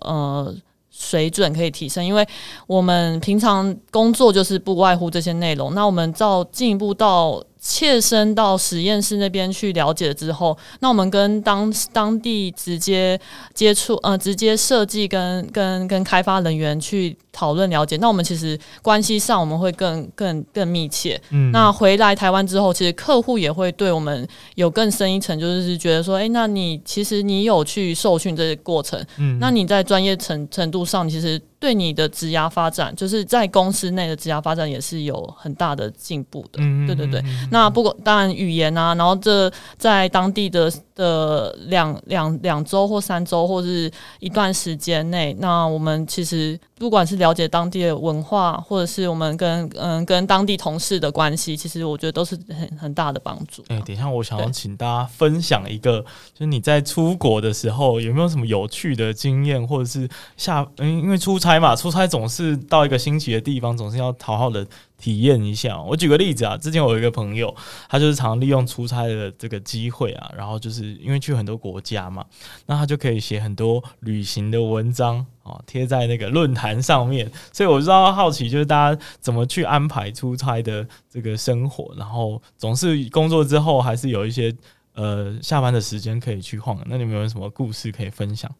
呃水准可以提升。因为我们平常工作就是不外乎这些内容，那我们照进一步到。切身到实验室那边去了解之后，那我们跟当当地直接接触，呃，直接设计跟跟跟开发人员去讨论了解，那我们其实关系上我们会更更更密切。嗯，那回来台湾之后，其实客户也会对我们有更深一层，就是觉得说，哎、欸，那你其实你有去受训这个过程，嗯，那你在专业程程度上，其实。对你的职涯发展，就是在公司内的职涯发展也是有很大的进步的。嗯，对对对。那不过当然语言啊，然后这在当地的的两两两周或三周或是一段时间内，那我们其实不管是了解当地的文化，或者是我们跟嗯跟当地同事的关系，其实我觉得都是很很大的帮助。哎、欸，等一下，我想要请大家分享一个，就是你在出国的时候有没有什么有趣的经验，或者是下嗯，因为出差。嘛，出差总是到一个新奇的地方，总是要好好的体验一下。我举个例子啊，之前我有一个朋友，他就是常利用出差的这个机会啊，然后就是因为去很多国家嘛，那他就可以写很多旅行的文章啊，贴在那个论坛上面。所以我知道好奇，就是大家怎么去安排出差的这个生活，然后总是工作之后还是有一些呃下班的时间可以去晃。那你们有什么故事可以分享？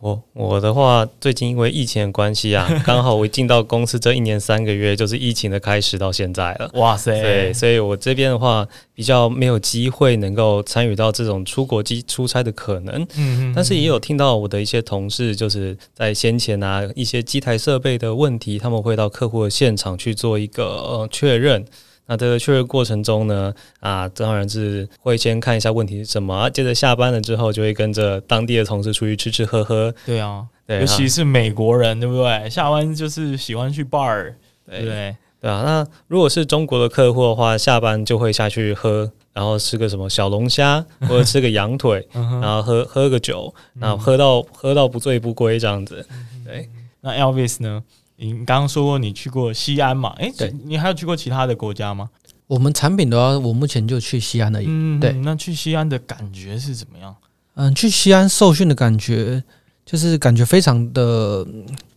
我我的话，最近因为疫情的关系啊，刚好我一进到公司这一年三个月，就是疫情的开始到现在了。哇塞！对，所以我这边的话比较没有机会能够参与到这种出国机出差的可能。嗯嗯。但是也有听到我的一些同事，就是在先前啊一些机台设备的问题，他们会到客户的现场去做一个呃确认。那这个确认过程中呢，啊，当然是会先看一下问题是什么，啊、接着下班了之后就会跟着当地的同事出去吃吃喝喝。对啊，对，尤其是美国人，对不对？下班就是喜欢去 bar，对？对，对啊。那如果是中国的客户的话，下班就会下去喝，然后吃个什么小龙虾，或者吃个羊腿，然后喝喝个酒，然后喝到喝到不醉不归这样子。对，那 Elvis 呢？你刚刚说过你去过西安嘛？诶，对，你还有去过其他的国家吗？我们产品的话，我目前就去西安而已。嗯，对。那去西安的感觉是怎么样？嗯，去西安受训的感觉就是感觉非常的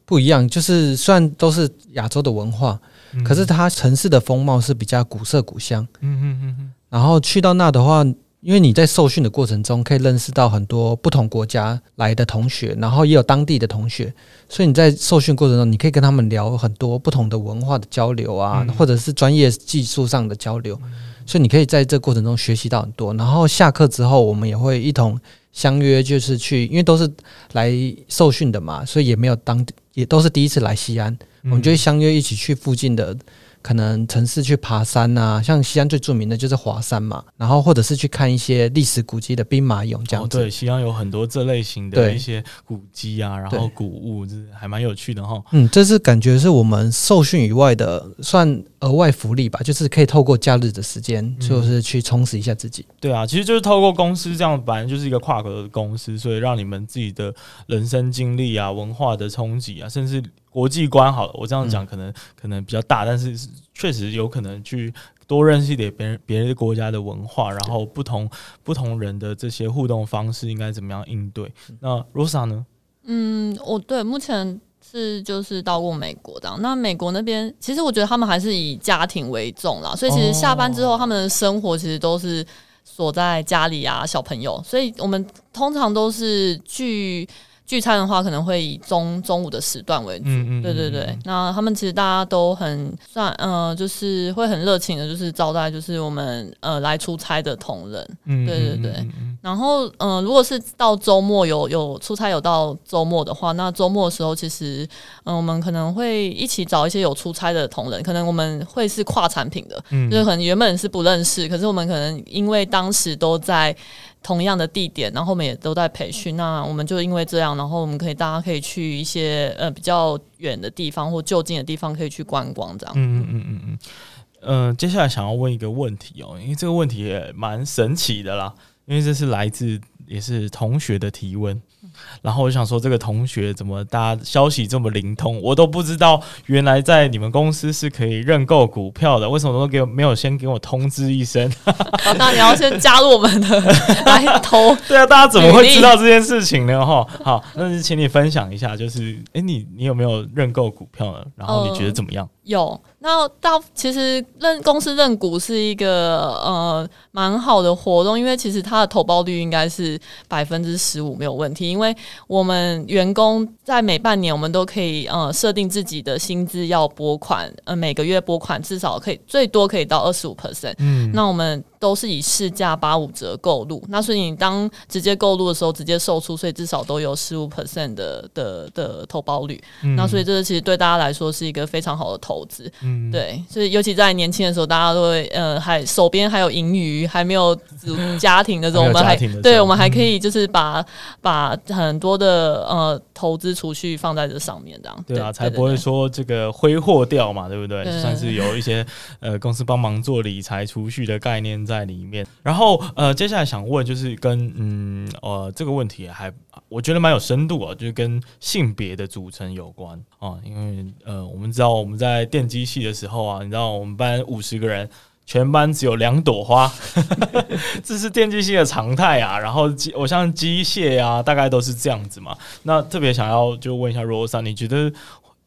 不一样。就是虽然都是亚洲的文化，嗯、可是它城市的风貌是比较古色古香。嗯嗯嗯嗯。然后去到那的话。因为你在受训的过程中，可以认识到很多不同国家来的同学，然后也有当地的同学，所以你在受训过程中，你可以跟他们聊很多不同的文化的交流啊，或者是专业技术上的交流，所以你可以在这过程中学习到很多。然后下课之后，我们也会一同相约，就是去，因为都是来受训的嘛，所以也没有当也都是第一次来西安，我们就会相约一起去附近的。可能城市去爬山呐、啊，像西安最著名的就是华山嘛，然后或者是去看一些历史古迹的兵马俑这样子。哦、对，西安有很多这类型的一些古迹啊，然后古物，这还蛮有趣的哈。嗯，这是感觉是我们受训以外的算额外福利吧，就是可以透过假日的时间，就是去充实一下自己、嗯。对啊，其实就是透过公司这样，反正就是一个跨国的公司，所以让你们自己的人生经历啊、文化的冲击啊，甚至。国际观好了，我这样讲可能、嗯、可能比较大，但是确实有可能去多认识一点别人别的国家的文化，然后不同不同人的这些互动方式应该怎么样应对。那 Rosa 呢？嗯，我对目前是就是到过美国的，那美国那边其实我觉得他们还是以家庭为重啦，所以其实下班之后他们的生活其实都是锁在家里啊，小朋友，所以我们通常都是去。聚餐的话，可能会以中中午的时段为主。嗯嗯，对对对。那他们其实大家都很算，呃，就是会很热情的，就是招待，就是我们呃来出差的同仁。嗯，对对对。然后，呃，如果是到周末有有出差有到周末的话，那周末的时候，其实，嗯、呃，我们可能会一起找一些有出差的同仁，可能我们会是跨产品的，嗯，就是可能原本是不认识，可是我们可能因为当时都在。同样的地点，然后我们也都在培训。那我们就因为这样，然后我们可以大家可以去一些呃比较远的地方或就近的地方可以去观光，这样。嗯嗯嗯嗯嗯。呃，接下来想要问一个问题哦，因为这个问题也蛮神奇的啦，因为这是来自也是同学的提问。然后我想说，这个同学怎么大家消息这么灵通，我都不知道。原来在你们公司是可以认购股票的，为什么都给我没有先给我通知一声？那你要先加入我们的来投？对啊，大家怎么会知道这件事情呢？哈，好，那就请你分享一下，就是哎，你你有没有认购股票呢？然后你觉得怎么样？呃、有。那到其实认公司认股是一个呃蛮好的活动，因为其实它的投报率应该是百分之十五没有问题，因为我们员工在每半年我们都可以呃设定自己的薪资要拨款，呃每个月拨款至少可以最多可以到二十五 percent，嗯，那我们都是以市价八五折购入，那所以你当直接购入的时候直接售出，所以至少都有十五 percent 的的的投保率，嗯，那所以这个其实对大家来说是一个非常好的投资，嗯。对，所以尤其在年轻的时候，大家都会呃，还手边还有盈余，还没有家庭的时候，我们还对，我们还可以就是把把很多的呃投资储蓄放在这上面，这样。对啊，才不会说这个挥霍掉嘛，对不对？算是有一些呃公司帮忙做理财储蓄的概念在在里面。然后呃，接下来想问就是跟嗯呃这个问题还我觉得蛮有深度啊，就是跟性别的组成有关啊，因为呃我们知道我们在电机系。的时候啊，你知道我们班五十个人，全班只有两朵花，这是电机系的常态啊。然后机，我像机械啊，大概都是这样子嘛。那特别想要就问一下 Rosa，你觉得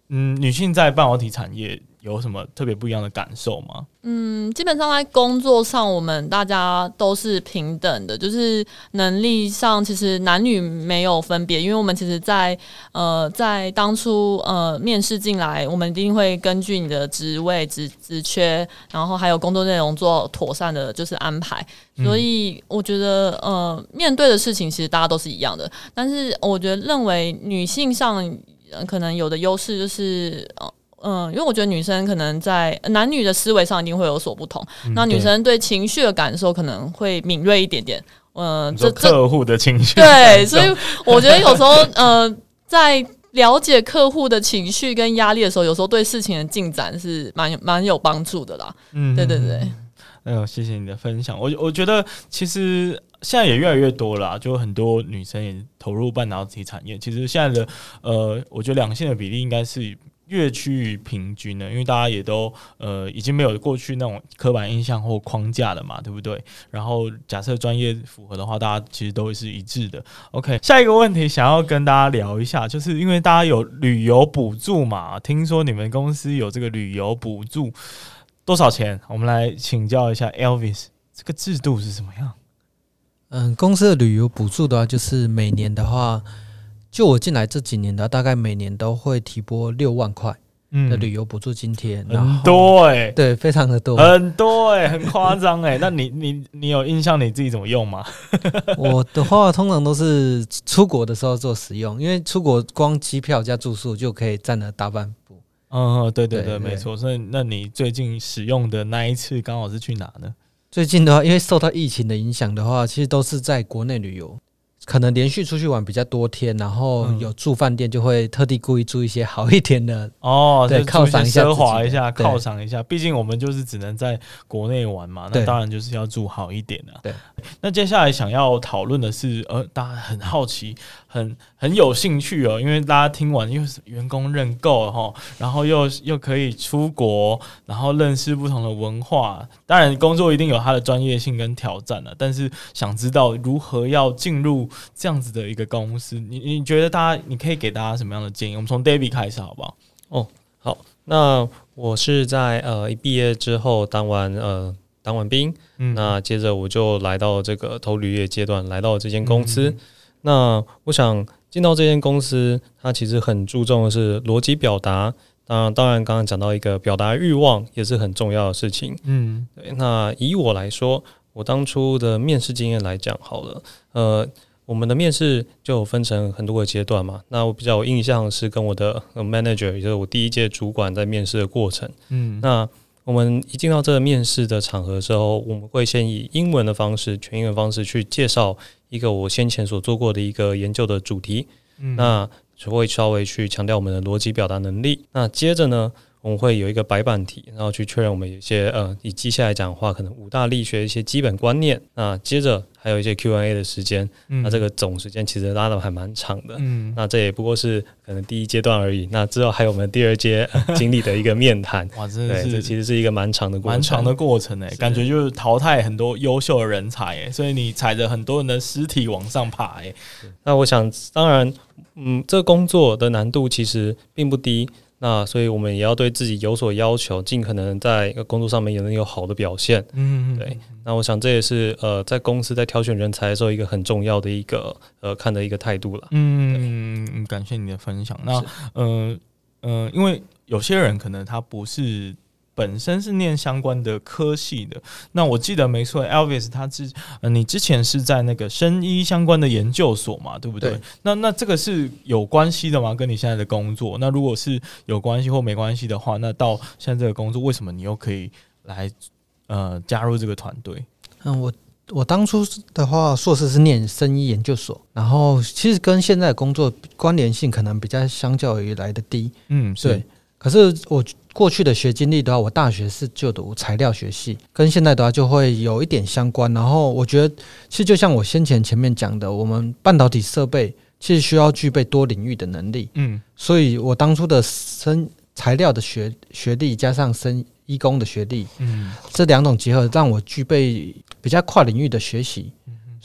嗯，女性在半导体产业有什么特别不一样的感受吗？嗯，基本上在工作上，我们大家都是平等的，就是能力上其实男女没有分别，因为我们其实在，在呃在当初呃面试进来，我们一定会根据你的职位职职缺，然后还有工作内容做妥善的就是安排，所以我觉得呃面对的事情其实大家都是一样的，但是我觉得认为女性上可能有的优势就是呃。嗯，因为我觉得女生可能在男女的思维上一定会有所不同，嗯、那女生对情绪的感受可能会敏锐一点点。嗯，这客户的情绪对，所以我觉得有时候呃，在了解客户的情绪跟压力的时候，有时候对事情的进展是蛮蛮有帮助的啦。嗯，对对对。哎呦，谢谢你的分享。我我觉得其实现在也越来越多了，就很多女生也投入半导体产业。其实现在的呃，我觉得两性的比例应该是。越趋于平均呢，因为大家也都呃已经没有过去那种刻板印象或框架了嘛，对不对？然后假设专业符合的话，大家其实都会是一致的。OK，下一个问题想要跟大家聊一下，就是因为大家有旅游补助嘛，听说你们公司有这个旅游补助，多少钱？我们来请教一下 Elvis，这个制度是什么样？嗯，公司的旅游补助的话，就是每年的话。就我进来这几年的，大概每年都会提拨六万块的旅游补助津贴，很多哎、欸，对，非常的多，很多哎、欸，很夸张哎。那你你你有印象你自己怎么用吗？我的话通常都是出国的时候做使用，因为出国光机票加住宿就可以占了大半部。嗯，对对对，对对没错。所以那你最近使用的那一次刚好是去哪呢？最近的话，因为受到疫情的影响的话，其实都是在国内旅游。可能连续出去玩比较多天，然后有住饭店，就会特地故意住一些好一点的哦，对，犒赏一下，奢华一下，犒赏一下。毕竟我们就是只能在国内玩嘛，那当然就是要住好一点的。对，那接下来想要讨论的是，呃，大家很好奇。很很有兴趣哦，因为大家听完又是员工认购哈，然后又又可以出国，然后认识不同的文化。当然，工作一定有它的专业性跟挑战了。但是想知道如何要进入这样子的一个公司，你你觉得大家你可以给大家什么样的建议？我们从 David 开始好不好？哦，好，那我是在呃一毕业之后当完呃当完兵，嗯，那接着我就来到这个投履业阶段，来到这间公司。嗯那我想，进到这间公司，它其实很注重的是逻辑表达。当然，当然，刚刚讲到一个表达欲望也是很重要的事情。嗯，对。那以我来说，我当初的面试经验来讲，好了，呃，我们的面试就分成很多个阶段嘛。那我比较有印象是跟我的 manager，也就是我第一届主管在面试的过程。嗯，那我们一进到这个面试的场合的时候，我们会先以英文的方式，全英文方式去介绍一个我先前所做过的一个研究的主题。嗯，那只会稍微去强调我们的逻辑表达能力。那接着呢，我们会有一个白板题，然后去确认我们有一些呃，以机械来讲的话，可能五大力学一些基本观念。那接着还有一些 Q&A 的时间，嗯、那这个总时间其实拉的还蛮长的。嗯，那这也不过是可能第一阶段而已。那之后还有我们第二阶、呃、经历的一个面谈。哇，真的是，这其实是一个蛮长的过程，蛮长的过程诶，感觉就是淘汰很多优秀的人才诶，所以你踩着很多人的尸体往上爬诶。那我想，当然，嗯，这个工作的难度其实并不低。那所以，我们也要对自己有所要求，尽可能在工作上面也能有好的表现。嗯，对。那我想这也是呃，在公司在挑选人才的时候一个很重要的一个呃看的一个态度了。嗯，感谢你的分享。那嗯嗯、呃呃，因为有些人可能他不是。本身是念相关的科系的，那我记得没错，Elvis 他之呃，你之前是在那个生医相关的研究所嘛，对不对？对。那那这个是有关系的吗？跟你现在的工作？那如果是有关系或没关系的话，那到现在这个工作，为什么你又可以来呃加入这个团队？嗯，我我当初的话，硕士是念生医研究所，然后其实跟现在的工作关联性可能比较相较于来的低。嗯，对。可是我。过去的学经历的话，我大学是就读材料学系，跟现在的话就会有一点相关。然后我觉得，其实就像我先前前面讲的，我们半导体设备其实需要具备多领域的能力。嗯，所以我当初的生材料的学学历加上生医工的学历，嗯，这两种结合让我具备比较跨领域的学习。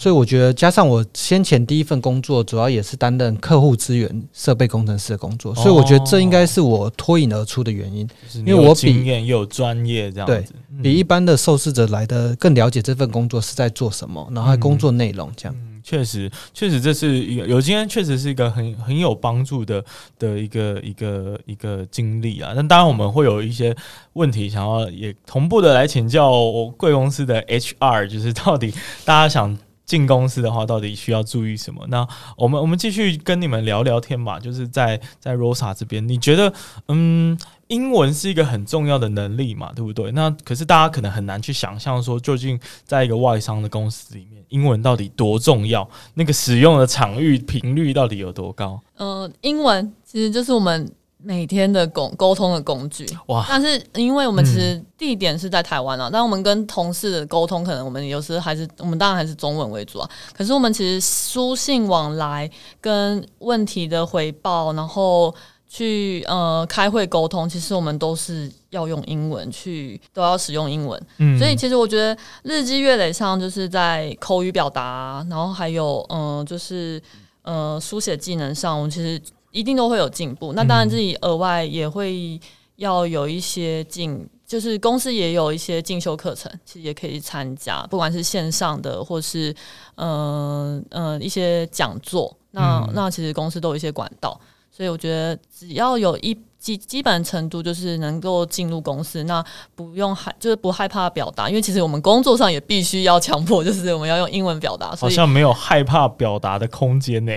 所以我觉得，加上我先前第一份工作，主要也是担任客户资源设备工程师的工作，所以我觉得这应该是我脱颖而出的原因，因为我比也有专业这样子，对，比一般的受试者来的更了解这份工作是在做什么，然后工作内容这样。确实，确实这是一个有经验，确实是一个很很有帮助的的一个一个一个经历啊。但当然，我们会有一些问题想要也同步的来请教我贵公司的 HR，就是到底大家想。进公司的话，到底需要注意什么？那我们我们继续跟你们聊聊天吧。就是在在 Rosa 这边，你觉得嗯，英文是一个很重要的能力嘛，对不对？那可是大家可能很难去想象说，究竟在一个外商的公司里面，英文到底多重要？那个使用的场域频率到底有多高？呃，英文其实就是我们。每天的沟沟通的工具哇，但是因为我们其实地点是在台湾啊，嗯、但我们跟同事的沟通，可能我们有时还是我们当然还是中文为主啊。可是我们其实书信往来跟问题的回报，然后去呃开会沟通，其实我们都是要用英文去，都要使用英文。嗯，所以其实我觉得日积月累上，就是在口语表达，然后还有嗯、呃，就是呃书写技能上，我们其实。一定都会有进步，那当然自己额外也会要有一些进，就是公司也有一些进修课程，其实也可以参加，不管是线上的或是嗯嗯、呃呃、一些讲座，那那其实公司都有一些管道，所以我觉得只要有一。基基本程度就是能够进入公司，那不用害，就是不害怕表达，因为其实我们工作上也必须要强迫，就是我们要用英文表达。好像没有害怕表达的空间呢，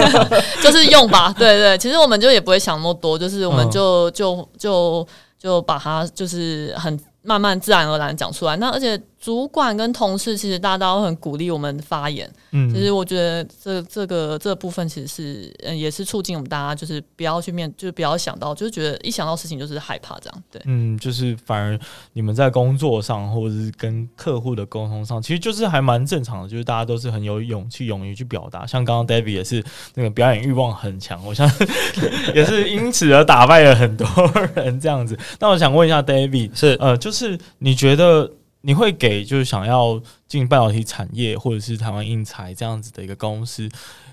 就是用吧，对，对对，其实我们就也不会想那么多，就是我们就就就就把它就是很。慢慢自然而然讲出来，那而且主管跟同事其实大家都很鼓励我们发言，嗯，其实我觉得这这个这个部分其实是嗯也是促进我们大家就是不要去面，就是不要想到，就是觉得一想到事情就是害怕这样，对，嗯，就是反而你们在工作上或者是跟客户的沟通上，其实就是还蛮正常的，就是大家都是很有勇气、勇于去表达。像刚刚 David 也是那个表演欲望很强，我想 也是因此而打败了很多人这样子。那我想问一下 David，是呃。就是你觉得你会给就是想要进半导体产业或者是台湾英才这样子的一个公司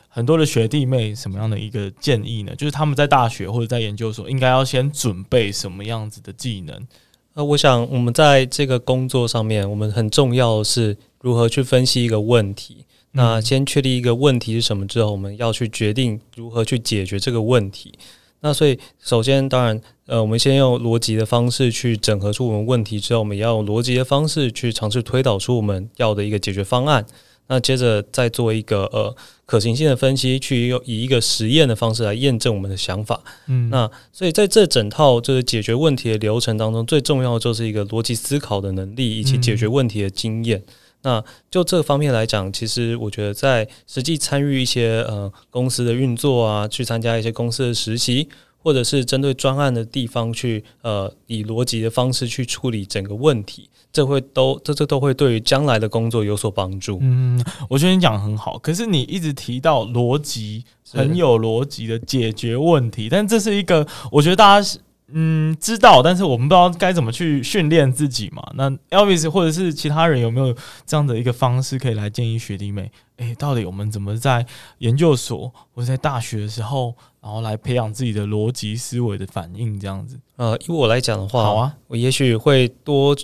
很多的学弟妹什么样的一个建议呢？就是他们在大学或者在研究所应该要先准备什么样子的技能？那，我想我们在这个工作上面，我们很重要的是如何去分析一个问题。那先确立一个问题是什么之后，我们要去决定如何去解决这个问题。那所以，首先当然，呃，我们先用逻辑的方式去整合出我们问题之后，我们也要用逻辑的方式去尝试推导出我们要的一个解决方案。那接着再做一个呃可行性的分析，去用以一个实验的方式来验证我们的想法。嗯，那所以在这整套就是解决问题的流程当中，最重要的就是一个逻辑思考的能力以及解决问题的经验。嗯那就这方面来讲，其实我觉得在实际参与一些呃公司的运作啊，去参加一些公司的实习，或者是针对专案的地方去呃以逻辑的方式去处理整个问题，这会都这这都会对于将来的工作有所帮助。嗯，我觉得你讲很好，可是你一直提到逻辑很有逻辑的解决问题，但这是一个我觉得大家是。嗯，知道，但是我们不知道该怎么去训练自己嘛。那 Elvis 或者是其他人有没有这样的一个方式可以来建议学弟妹？诶，到底我们怎么在研究所或者在大学的时候，然后来培养自己的逻辑思维的反应？这样子。呃，以我来讲的话，好啊，我也许会多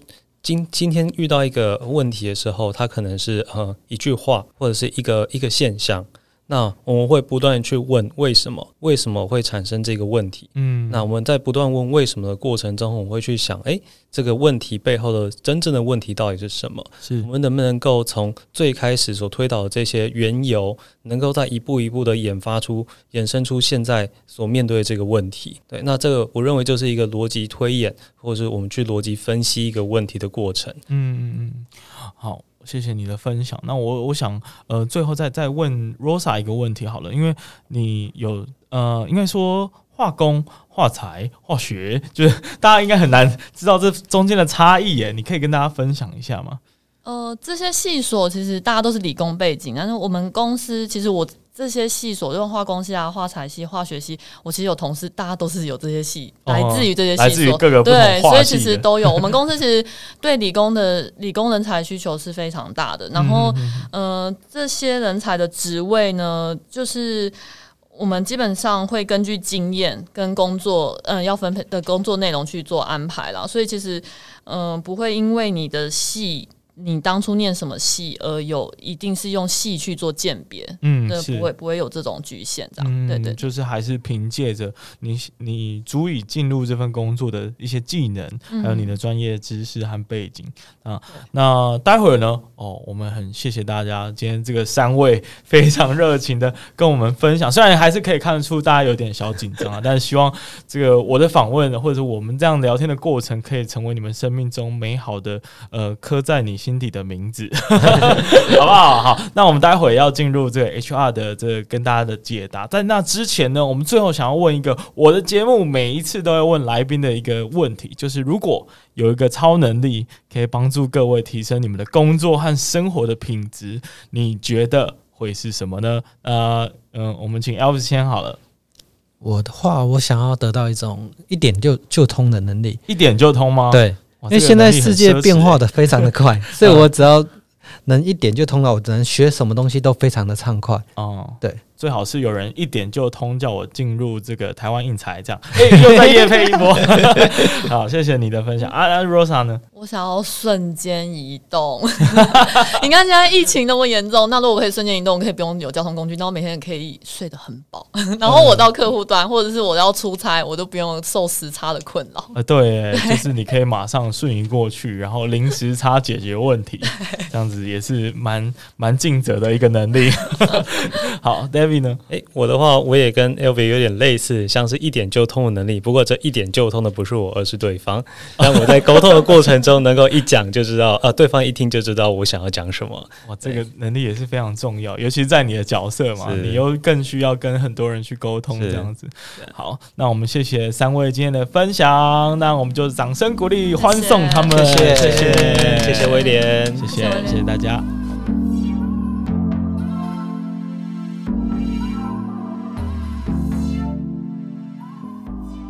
今今天遇到一个问题的时候，它可能是呃一句话或者是一个一个现象。那我们会不断去问为什么？为什么会产生这个问题？嗯，那我们在不断问为什么的过程中，我们会去想，诶，这个问题背后的真正的问题到底是什么？是我们能不能够从最开始所推导的这些缘由，能够在一步一步的研发出、衍生出现在所面对的这个问题？对，那这个我认为就是一个逻辑推演，或者是我们去逻辑分析一个问题的过程。嗯嗯嗯，好。谢谢你的分享。那我我想，呃，最后再再问 Rosa 一个问题好了，因为你有呃，应该说化工、化材、化学，就是大家应该很难知道这中间的差异耶。你可以跟大家分享一下吗？呃，这些细所其实大家都是理工背景，但是我们公司其实我。这些系所，用化工系啊、化材系、化学系，我其实有同事，大家都是有这些系，哦、来自于这些系所，来自于各个对，所以其实都有。我们公司其实对理工的 理工人才需求是非常大的。然后，嗯、呃，这些人才的职位呢，就是我们基本上会根据经验跟工作，嗯、呃，要分配的工作内容去做安排啦。所以其实，嗯、呃，不会因为你的系。你当初念什么系，而有一定是用系去做鉴别，嗯，那不会不会有这种局限，这样，嗯、对，对。对，就是还是凭借着你你足以进入这份工作的一些技能，嗯、还有你的专业知识和背景。啊。那待会儿呢，哦，我们很谢谢大家今天这个三位非常热情的跟我们分享，虽然还是可以看得出大家有点小紧张啊，但是希望这个我的访问或者我们这样聊天的过程，可以成为你们生命中美好的呃刻在你心底的名字，好不好？好，那我们待会要进入这个 HR 的这个跟大家的解答。在那之前呢，我们最后想要问一个我的节目每一次都要问来宾的一个问题，就是如果有一个超能力可以帮助各位提升你们的工作和生活的品质，你觉得会是什么呢？呃，嗯，我们请 Elvis 先好了。我的话，我想要得到一种一点就就通的能力，一点就通吗？对。因为现在世界变化的非常的快，所以我只要能一点就通了，我只能学什么东西都非常的畅快。哦，对。最好是有人一点就通，叫我进入这个台湾应材，这样，哎、欸，又在夜配一波。好，谢谢你的分享。啊，那，Rosa 呢？我想要瞬间移动。你看现在疫情那么严重，那如果我可以瞬间移动，我可以不用有交通工具，那我每天也可以睡得很饱。然后我到客户端，或者是我要出差，我都不用受时差的困扰。呃，对，就是你可以马上瞬移过去，然后零时差解决问题，这样子也是蛮蛮尽责的一个能力。好。诶，我的话我也跟 Elvis 有点类似，像是一点就通的能力。不过这一点就通的不是我，而是对方。但我在沟通的过程中，能够一讲就知道，呃，对方一听就知道我想要讲什么。哇，这个能力也是非常重要，尤其是在你的角色嘛，你又更需要跟很多人去沟通这样子。好，那我们谢谢三位今天的分享，那我们就掌声鼓励，欢送他们。谢谢，谢谢，谢谢威廉，谢谢，谢谢大家。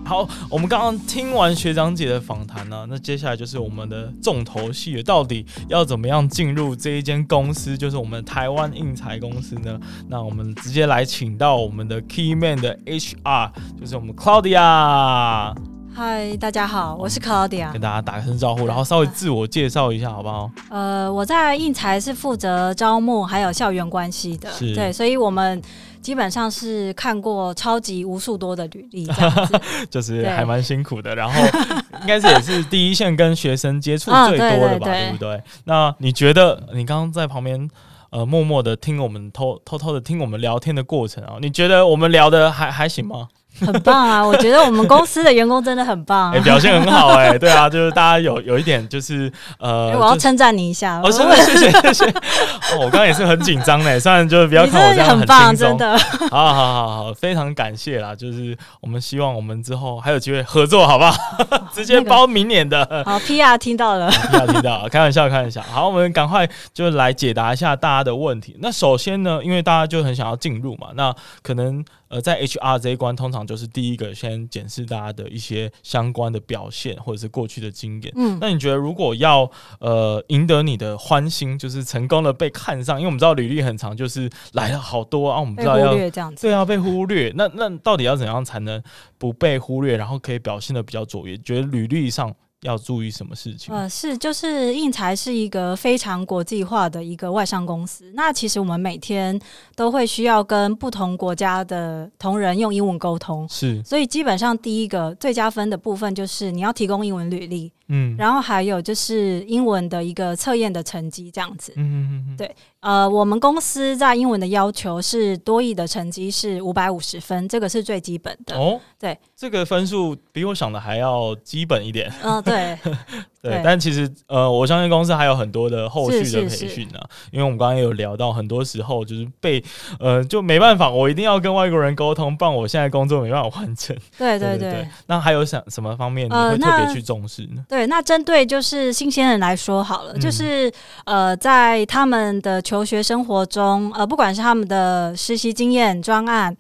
好，我们刚刚听完学长姐的访谈呢，那接下来就是我们的重头戏了。到底要怎么样进入这一间公司，就是我们台湾应材公司呢？那我们直接来请到我们的 Key Man 的 HR，就是我们 Claudia。嗨，大家好，我是 Claudia，跟大家打个声招呼，然后稍微自我介绍一下，好不好？呃，我在应材是负责招募还有校园关系的，对，所以我们基本上是看过超级无数多的履历，这样子 就是还蛮辛苦的。然后 应该是也是第一线跟学生接触最多的吧，哦、对，对，对，对不对？那你觉得你刚刚在旁边呃默默的听我们偷偷偷的听我们聊天的过程啊，你觉得我们聊的还还行吗？很棒啊！我觉得我们公司的员工真的很棒，哎，表现很好，哎，对啊，就是大家有有一点就是呃，我要称赞你一下，哦，真的 谢谢谢谢。哦，我刚刚也是很紧张的，虽然就是不要看我这样很棒，真的。好好好好，非常感谢啦！就是我们希望我们之后还有机会合作，好不好？直接包明年的。好，PR 听到了，PR 听到了，开玩笑，开玩笑。好，我们赶快就来解答一下大家的问题。那首先呢，因为大家就很想要进入嘛，那可能。呃，在 HR 这一关，通常就是第一个先检视大家的一些相关的表现，或者是过去的经验。嗯，那你觉得如果要呃赢得你的欢心，就是成功的被看上，因为我们知道履历很长，就是来了好多啊，我们不知道要这样子，对啊，被忽略。那那到底要怎样才能不被忽略，然后可以表现的比较卓越？觉得履历上。要注意什么事情？呃，是就是印材是一个非常国际化的一个外商公司。那其实我们每天都会需要跟不同国家的同仁用英文沟通，是。所以基本上第一个最加分的部分就是你要提供英文履历，嗯，然后还有就是英文的一个测验的成绩这样子，嗯嗯嗯，对。呃，我们公司在英文的要求是多译的成绩是五百五十分，这个是最基本的。哦，对，这个分数比我想的还要基本一点。嗯、呃，对。对，但其实呃，我相信公司还有很多的后续的培训呢，因为我们刚刚也有聊到，很多时候就是被呃，就没办法，我一定要跟外国人沟通，不然我现在工作没办法完成。对对对，对，对。那还有想什么方面你会特别去重视呢？呃、对，那针对就是新鲜人来说好了，嗯、就是呃，在他们的求学生活中，呃，不管是他们的实习经验、专案。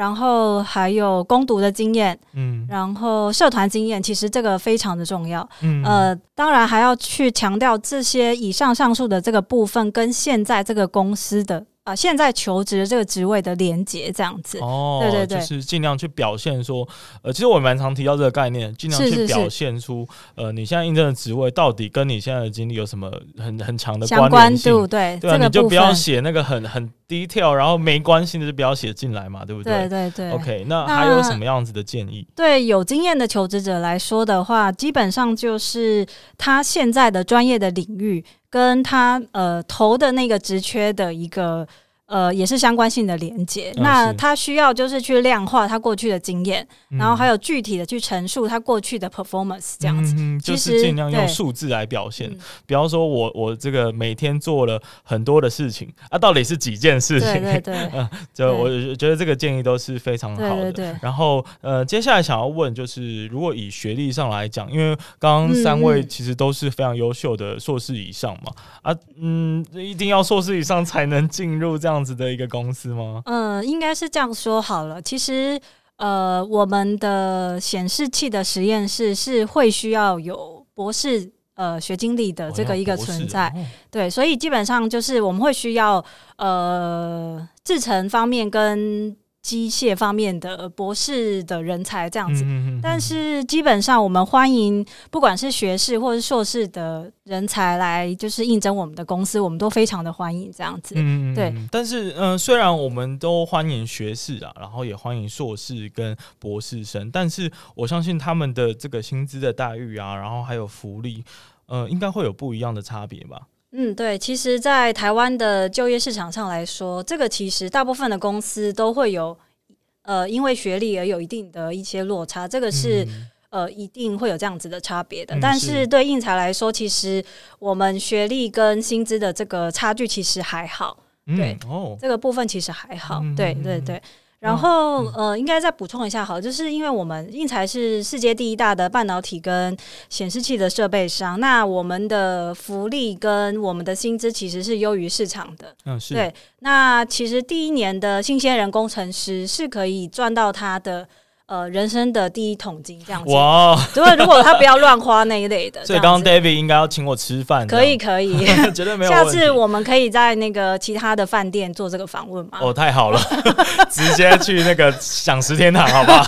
然后还有攻读的经验，嗯，然后社团经验，其实这个非常的重要，嗯，呃，当然还要去强调这些以上上述的这个部分跟现在这个公司的。啊，现在求职的这个职位的连接这样子，哦，对对对，就是尽量去表现说，呃，其实我蛮常提到这个概念，尽量去表现出，呃，你现在应征的职位到底跟你现在的经历有什么很很强的关联，度对，对啊，你就不要写那个很很 detail，然后没关系的就不要写进来嘛，对不对？对对对。OK，那还有什么样子的建议？对有经验的求职者来说的话，基本上就是他现在的专业的领域。跟他呃投的那个职缺的一个呃也是相关性的连接，嗯、那他需要就是去量化他过去的经验，嗯、然后还有具体的去陈述他过去的 performance 这样子，嗯、就是尽量用数字来表现。比方说我我这个每天做了很多的事情啊，到底是几件事情？对对对，嗯，就我觉得这个建议都是非常好的。对对对，然后呃，接下来想要问就是，如果以学历上来讲，因为刚刚三位其实都是非常优秀的硕士以上嘛，啊，嗯，一定要硕士以上才能进入这样。这样子的一个公司吗？嗯，应该是这样说好了。其实，呃，我们的显示器的实验室是会需要有博士呃学经历的这个一个存在，对，所以基本上就是我们会需要呃制程方面跟。机械方面的博士的人才这样子，但是基本上我们欢迎不管是学士或是硕士的人才来，就是应征我们的公司，我们都非常的欢迎这样子。嗯，对。但是，嗯，虽然我们都欢迎学士啊，然后也欢迎硕士跟博士生，但是我相信他们的这个薪资的待遇啊，然后还有福利，呃，应该会有不一样的差别吧。嗯，对，其实，在台湾的就业市场上来说，这个其实大部分的公司都会有，呃，因为学历而有一定的一些落差，这个是、嗯、呃一定会有这样子的差别的。嗯、但是对应材来说，其实我们学历跟薪资的这个差距其实还好，对，嗯哦、这个部分其实还好，嗯、对对对。然后，呃，应该再补充一下，好，就是因为我们应材是世界第一大的半导体跟显示器的设备商，那我们的福利跟我们的薪资其实是优于市场的。嗯，是。对，那其实第一年的新鲜人工程师是可以赚到他的呃人生的第一桶金这样子。哇！如果如果他不要乱花那一类的，所以刚刚 David 应该要请我吃饭。可以可以，绝对没有。下次我们可以在那个其他的饭店做这个访问吗？哦，太好了，直接去那个享食天堂，好不好？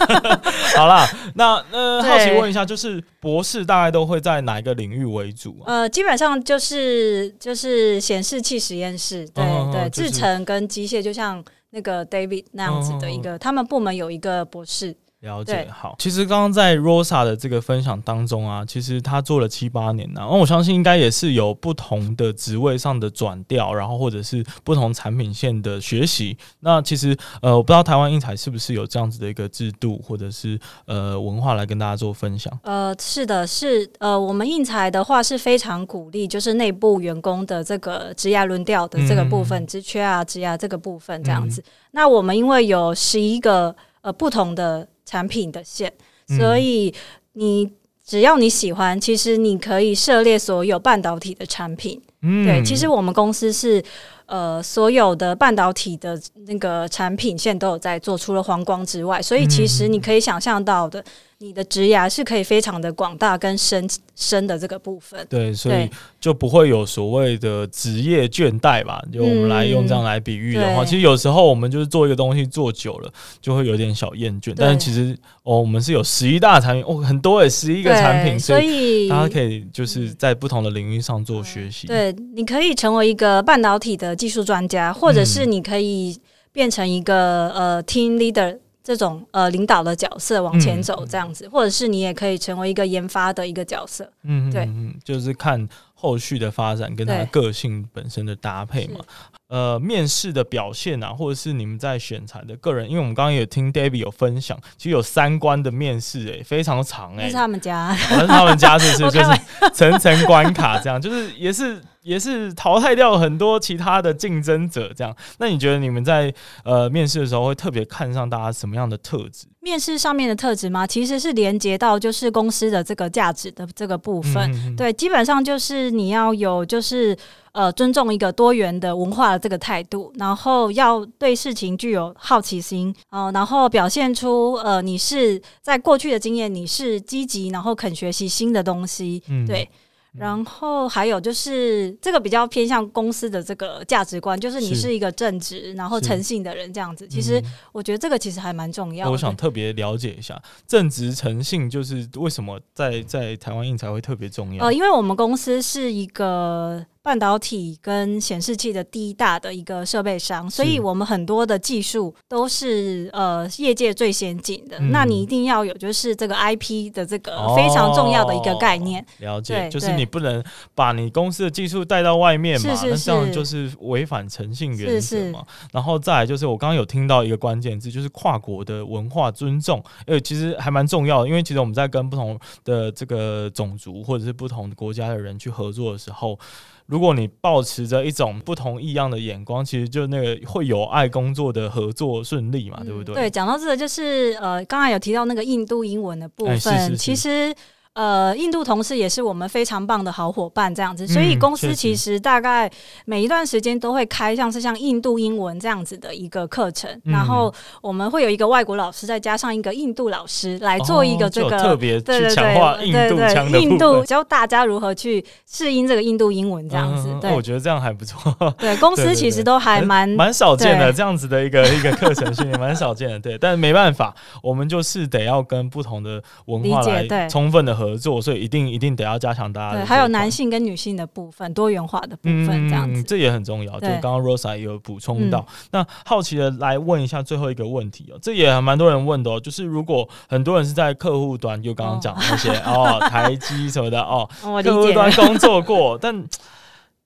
好啦，那呃，好奇问一下，就是博士大概都会在哪一个领域为主？呃，基本上就是就是显示器实验室，对对，制程跟机械，就像那个 David 那样子的一个，他们部门有一个博士。了解好，其实刚刚在 Rosa 的这个分享当中啊，其实他做了七八年了，那我相信应该也是有不同的职位上的转调，然后或者是不同产品线的学习。那其实呃，我不知道台湾应才是不是有这样子的一个制度或者是呃文化来跟大家做分享。呃，是的，是呃，我们应才的话是非常鼓励，就是内部员工的这个职涯轮调的这个部分，职、嗯、缺啊，职涯这个部分这样子。嗯、那我们因为有十一个呃不同的。产品的线，所以你只要你喜欢，其实你可以涉猎所有半导体的产品。嗯，对，其实我们公司是呃所有的半导体的那个产品线都有在做，除了黄光之外，所以其实你可以想象到的。你的职涯是可以非常的广大跟深深的这个部分，对，所以就不会有所谓的职业倦怠吧？就我们来用这样来比喻的话，嗯、其实有时候我们就是做一个东西做久了，就会有点小厌倦。但是其实哦，我们是有十一大产品哦，很多诶，十一个产品，所以大家可以就是在不同的领域上做学习。对，你可以成为一个半导体的技术专家，或者是你可以变成一个呃 team leader。这种呃领导的角色往前走这样子，嗯、或者是你也可以成为一个研发的一个角色，嗯，对，就是看后续的发展跟他个性本身的搭配嘛。呃，面试的表现啊，或者是你们在选材的个人，因为我们刚刚也听 David 有分享，其实有三关的面试，诶，非常长，哎，是他们家，是他们家，是不是？就是层层关卡，这样，就是也是也是淘汰掉很多其他的竞争者，这样。那你觉得你们在呃面试的时候会特别看上大家什么样的特质？面试上面的特质吗？其实是连接到就是公司的这个价值的这个部分，对，基本上就是你要有就是。呃，尊重一个多元的文化的这个态度，然后要对事情具有好奇心，哦、呃，然后表现出呃，你是在过去的经验，你是积极，然后肯学习新的东西，嗯、对。然后还有就是这个比较偏向公司的这个价值观，就是你是一个正直，然后诚信的人这样子。其实我觉得这个其实还蛮重要的。我想特别了解一下正直诚信，就是为什么在在台湾应才会特别重要？呃，因为我们公司是一个半导体跟显示器的第一大的一个设备商，所以我们很多的技术都是呃业界最先进的。那你一定要有就是这个 IP 的这个非常重要的一个概念。了解，就是你。你不能把你公司的技术带到外面嘛？是是是，那这样就是违反诚信原则嘛。然后再来就是我刚刚有听到一个关键字，就是跨国的文化尊重，呃，其实还蛮重要的。因为其实我们在跟不同的这个种族或者是不同国家的人去合作的时候，如果你保持着一种不同异样的眼光，其实就那个会有爱工作的合作顺利嘛，嗯、对不对？对，讲到这个就是呃，刚才有提到那个印度英文的部分，欸、是是是，其实。呃，印度同事也是我们非常棒的好伙伴，这样子，所以公司其实大概每一段时间都会开像是像印度英文这样子的一个课程，嗯、然后我们会有一个外国老师，再加上一个印度老师来做一个这个、哦、特别去强化印度腔的印度教大家如何去适应这个印度英文这样子。嗯、对、哦，我觉得这样还不错。对，公 司其实都还蛮蛮少见的这样子的一个一个课程训练，蛮少见的。对，但是没办法，我们就是得要跟不同的文化来充分的合作，所以一定。一定得要加强大家。对，还有男性跟女性的部分，多元化的部分，这样子，嗯，这也很重要。就刚刚 Rosa 也有补充到。嗯、那好奇的来问一下最后一个问题哦，这也蛮多人问的哦，就是如果很多人是在客户端，就刚刚讲那些哦，哦，台积什么的哦，客户端工作过，但。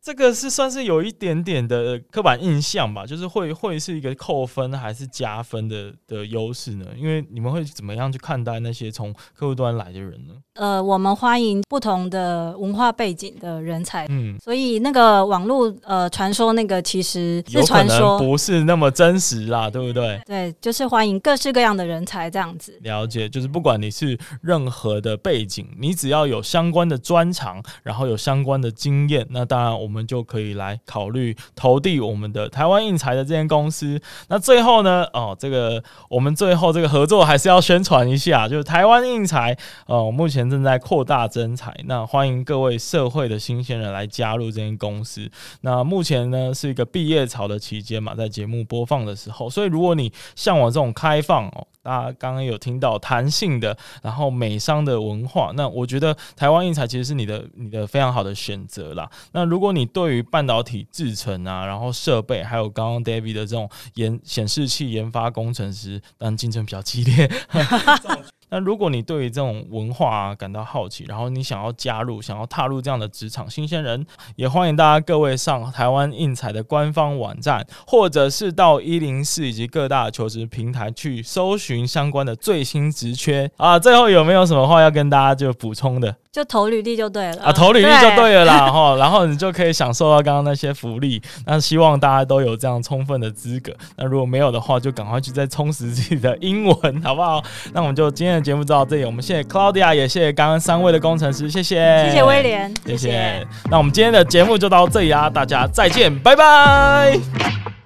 这个是算是有一点点的刻板印象吧，就是会会是一个扣分还是加分的的优势呢？因为你们会怎么样去看待那些从客户端来的人呢？呃，我们欢迎不同的文化背景的人才，嗯，所以那个网络呃传说那个其实是传说，不是那么真实啦，对不对？对，就是欢迎各式各样的人才这样子。了解，就是不管你是任何的背景，你只要有相关的专长，然后有相关的经验，那当然我们。我们就可以来考虑投递我们的台湾印材的这间公司。那最后呢，哦，这个我们最后这个合作还是要宣传一下，就是台湾印材，呃，目前正在扩大征才，那欢迎各位社会的新鲜人来加入这间公司。那目前呢是一个毕业潮的期间嘛，在节目播放的时候，所以如果你像我这种开放哦。大家刚刚有听到弹性的，然后美商的文化，那我觉得台湾印材其实是你的你的非常好的选择啦。那如果你对于半导体制程啊，然后设备，还有刚刚 David 的这种研显示器研发工程师，但竞争比较激烈。那如果你对于这种文化感到好奇，然后你想要加入，想要踏入这样的职场，新鲜人也欢迎大家各位上台湾印材的官方网站，或者是到一零四以及各大求职平台去搜寻相关的最新职缺啊。最后有没有什么话要跟大家就补充的？就投履历就对了啊，投履历就对了啦哈，然后你就可以享受到刚刚那些福利。那希望大家都有这样充分的资格。那如果没有的话，就赶快去再充实自己的英文，好不好？那我们就今天的节目就到这里。我们谢谢 Claudia，也谢谢刚刚三位的工程师，谢谢，谢谢威廉，谢谢。那我们今天的节目就到这里啦，大家再见，拜拜。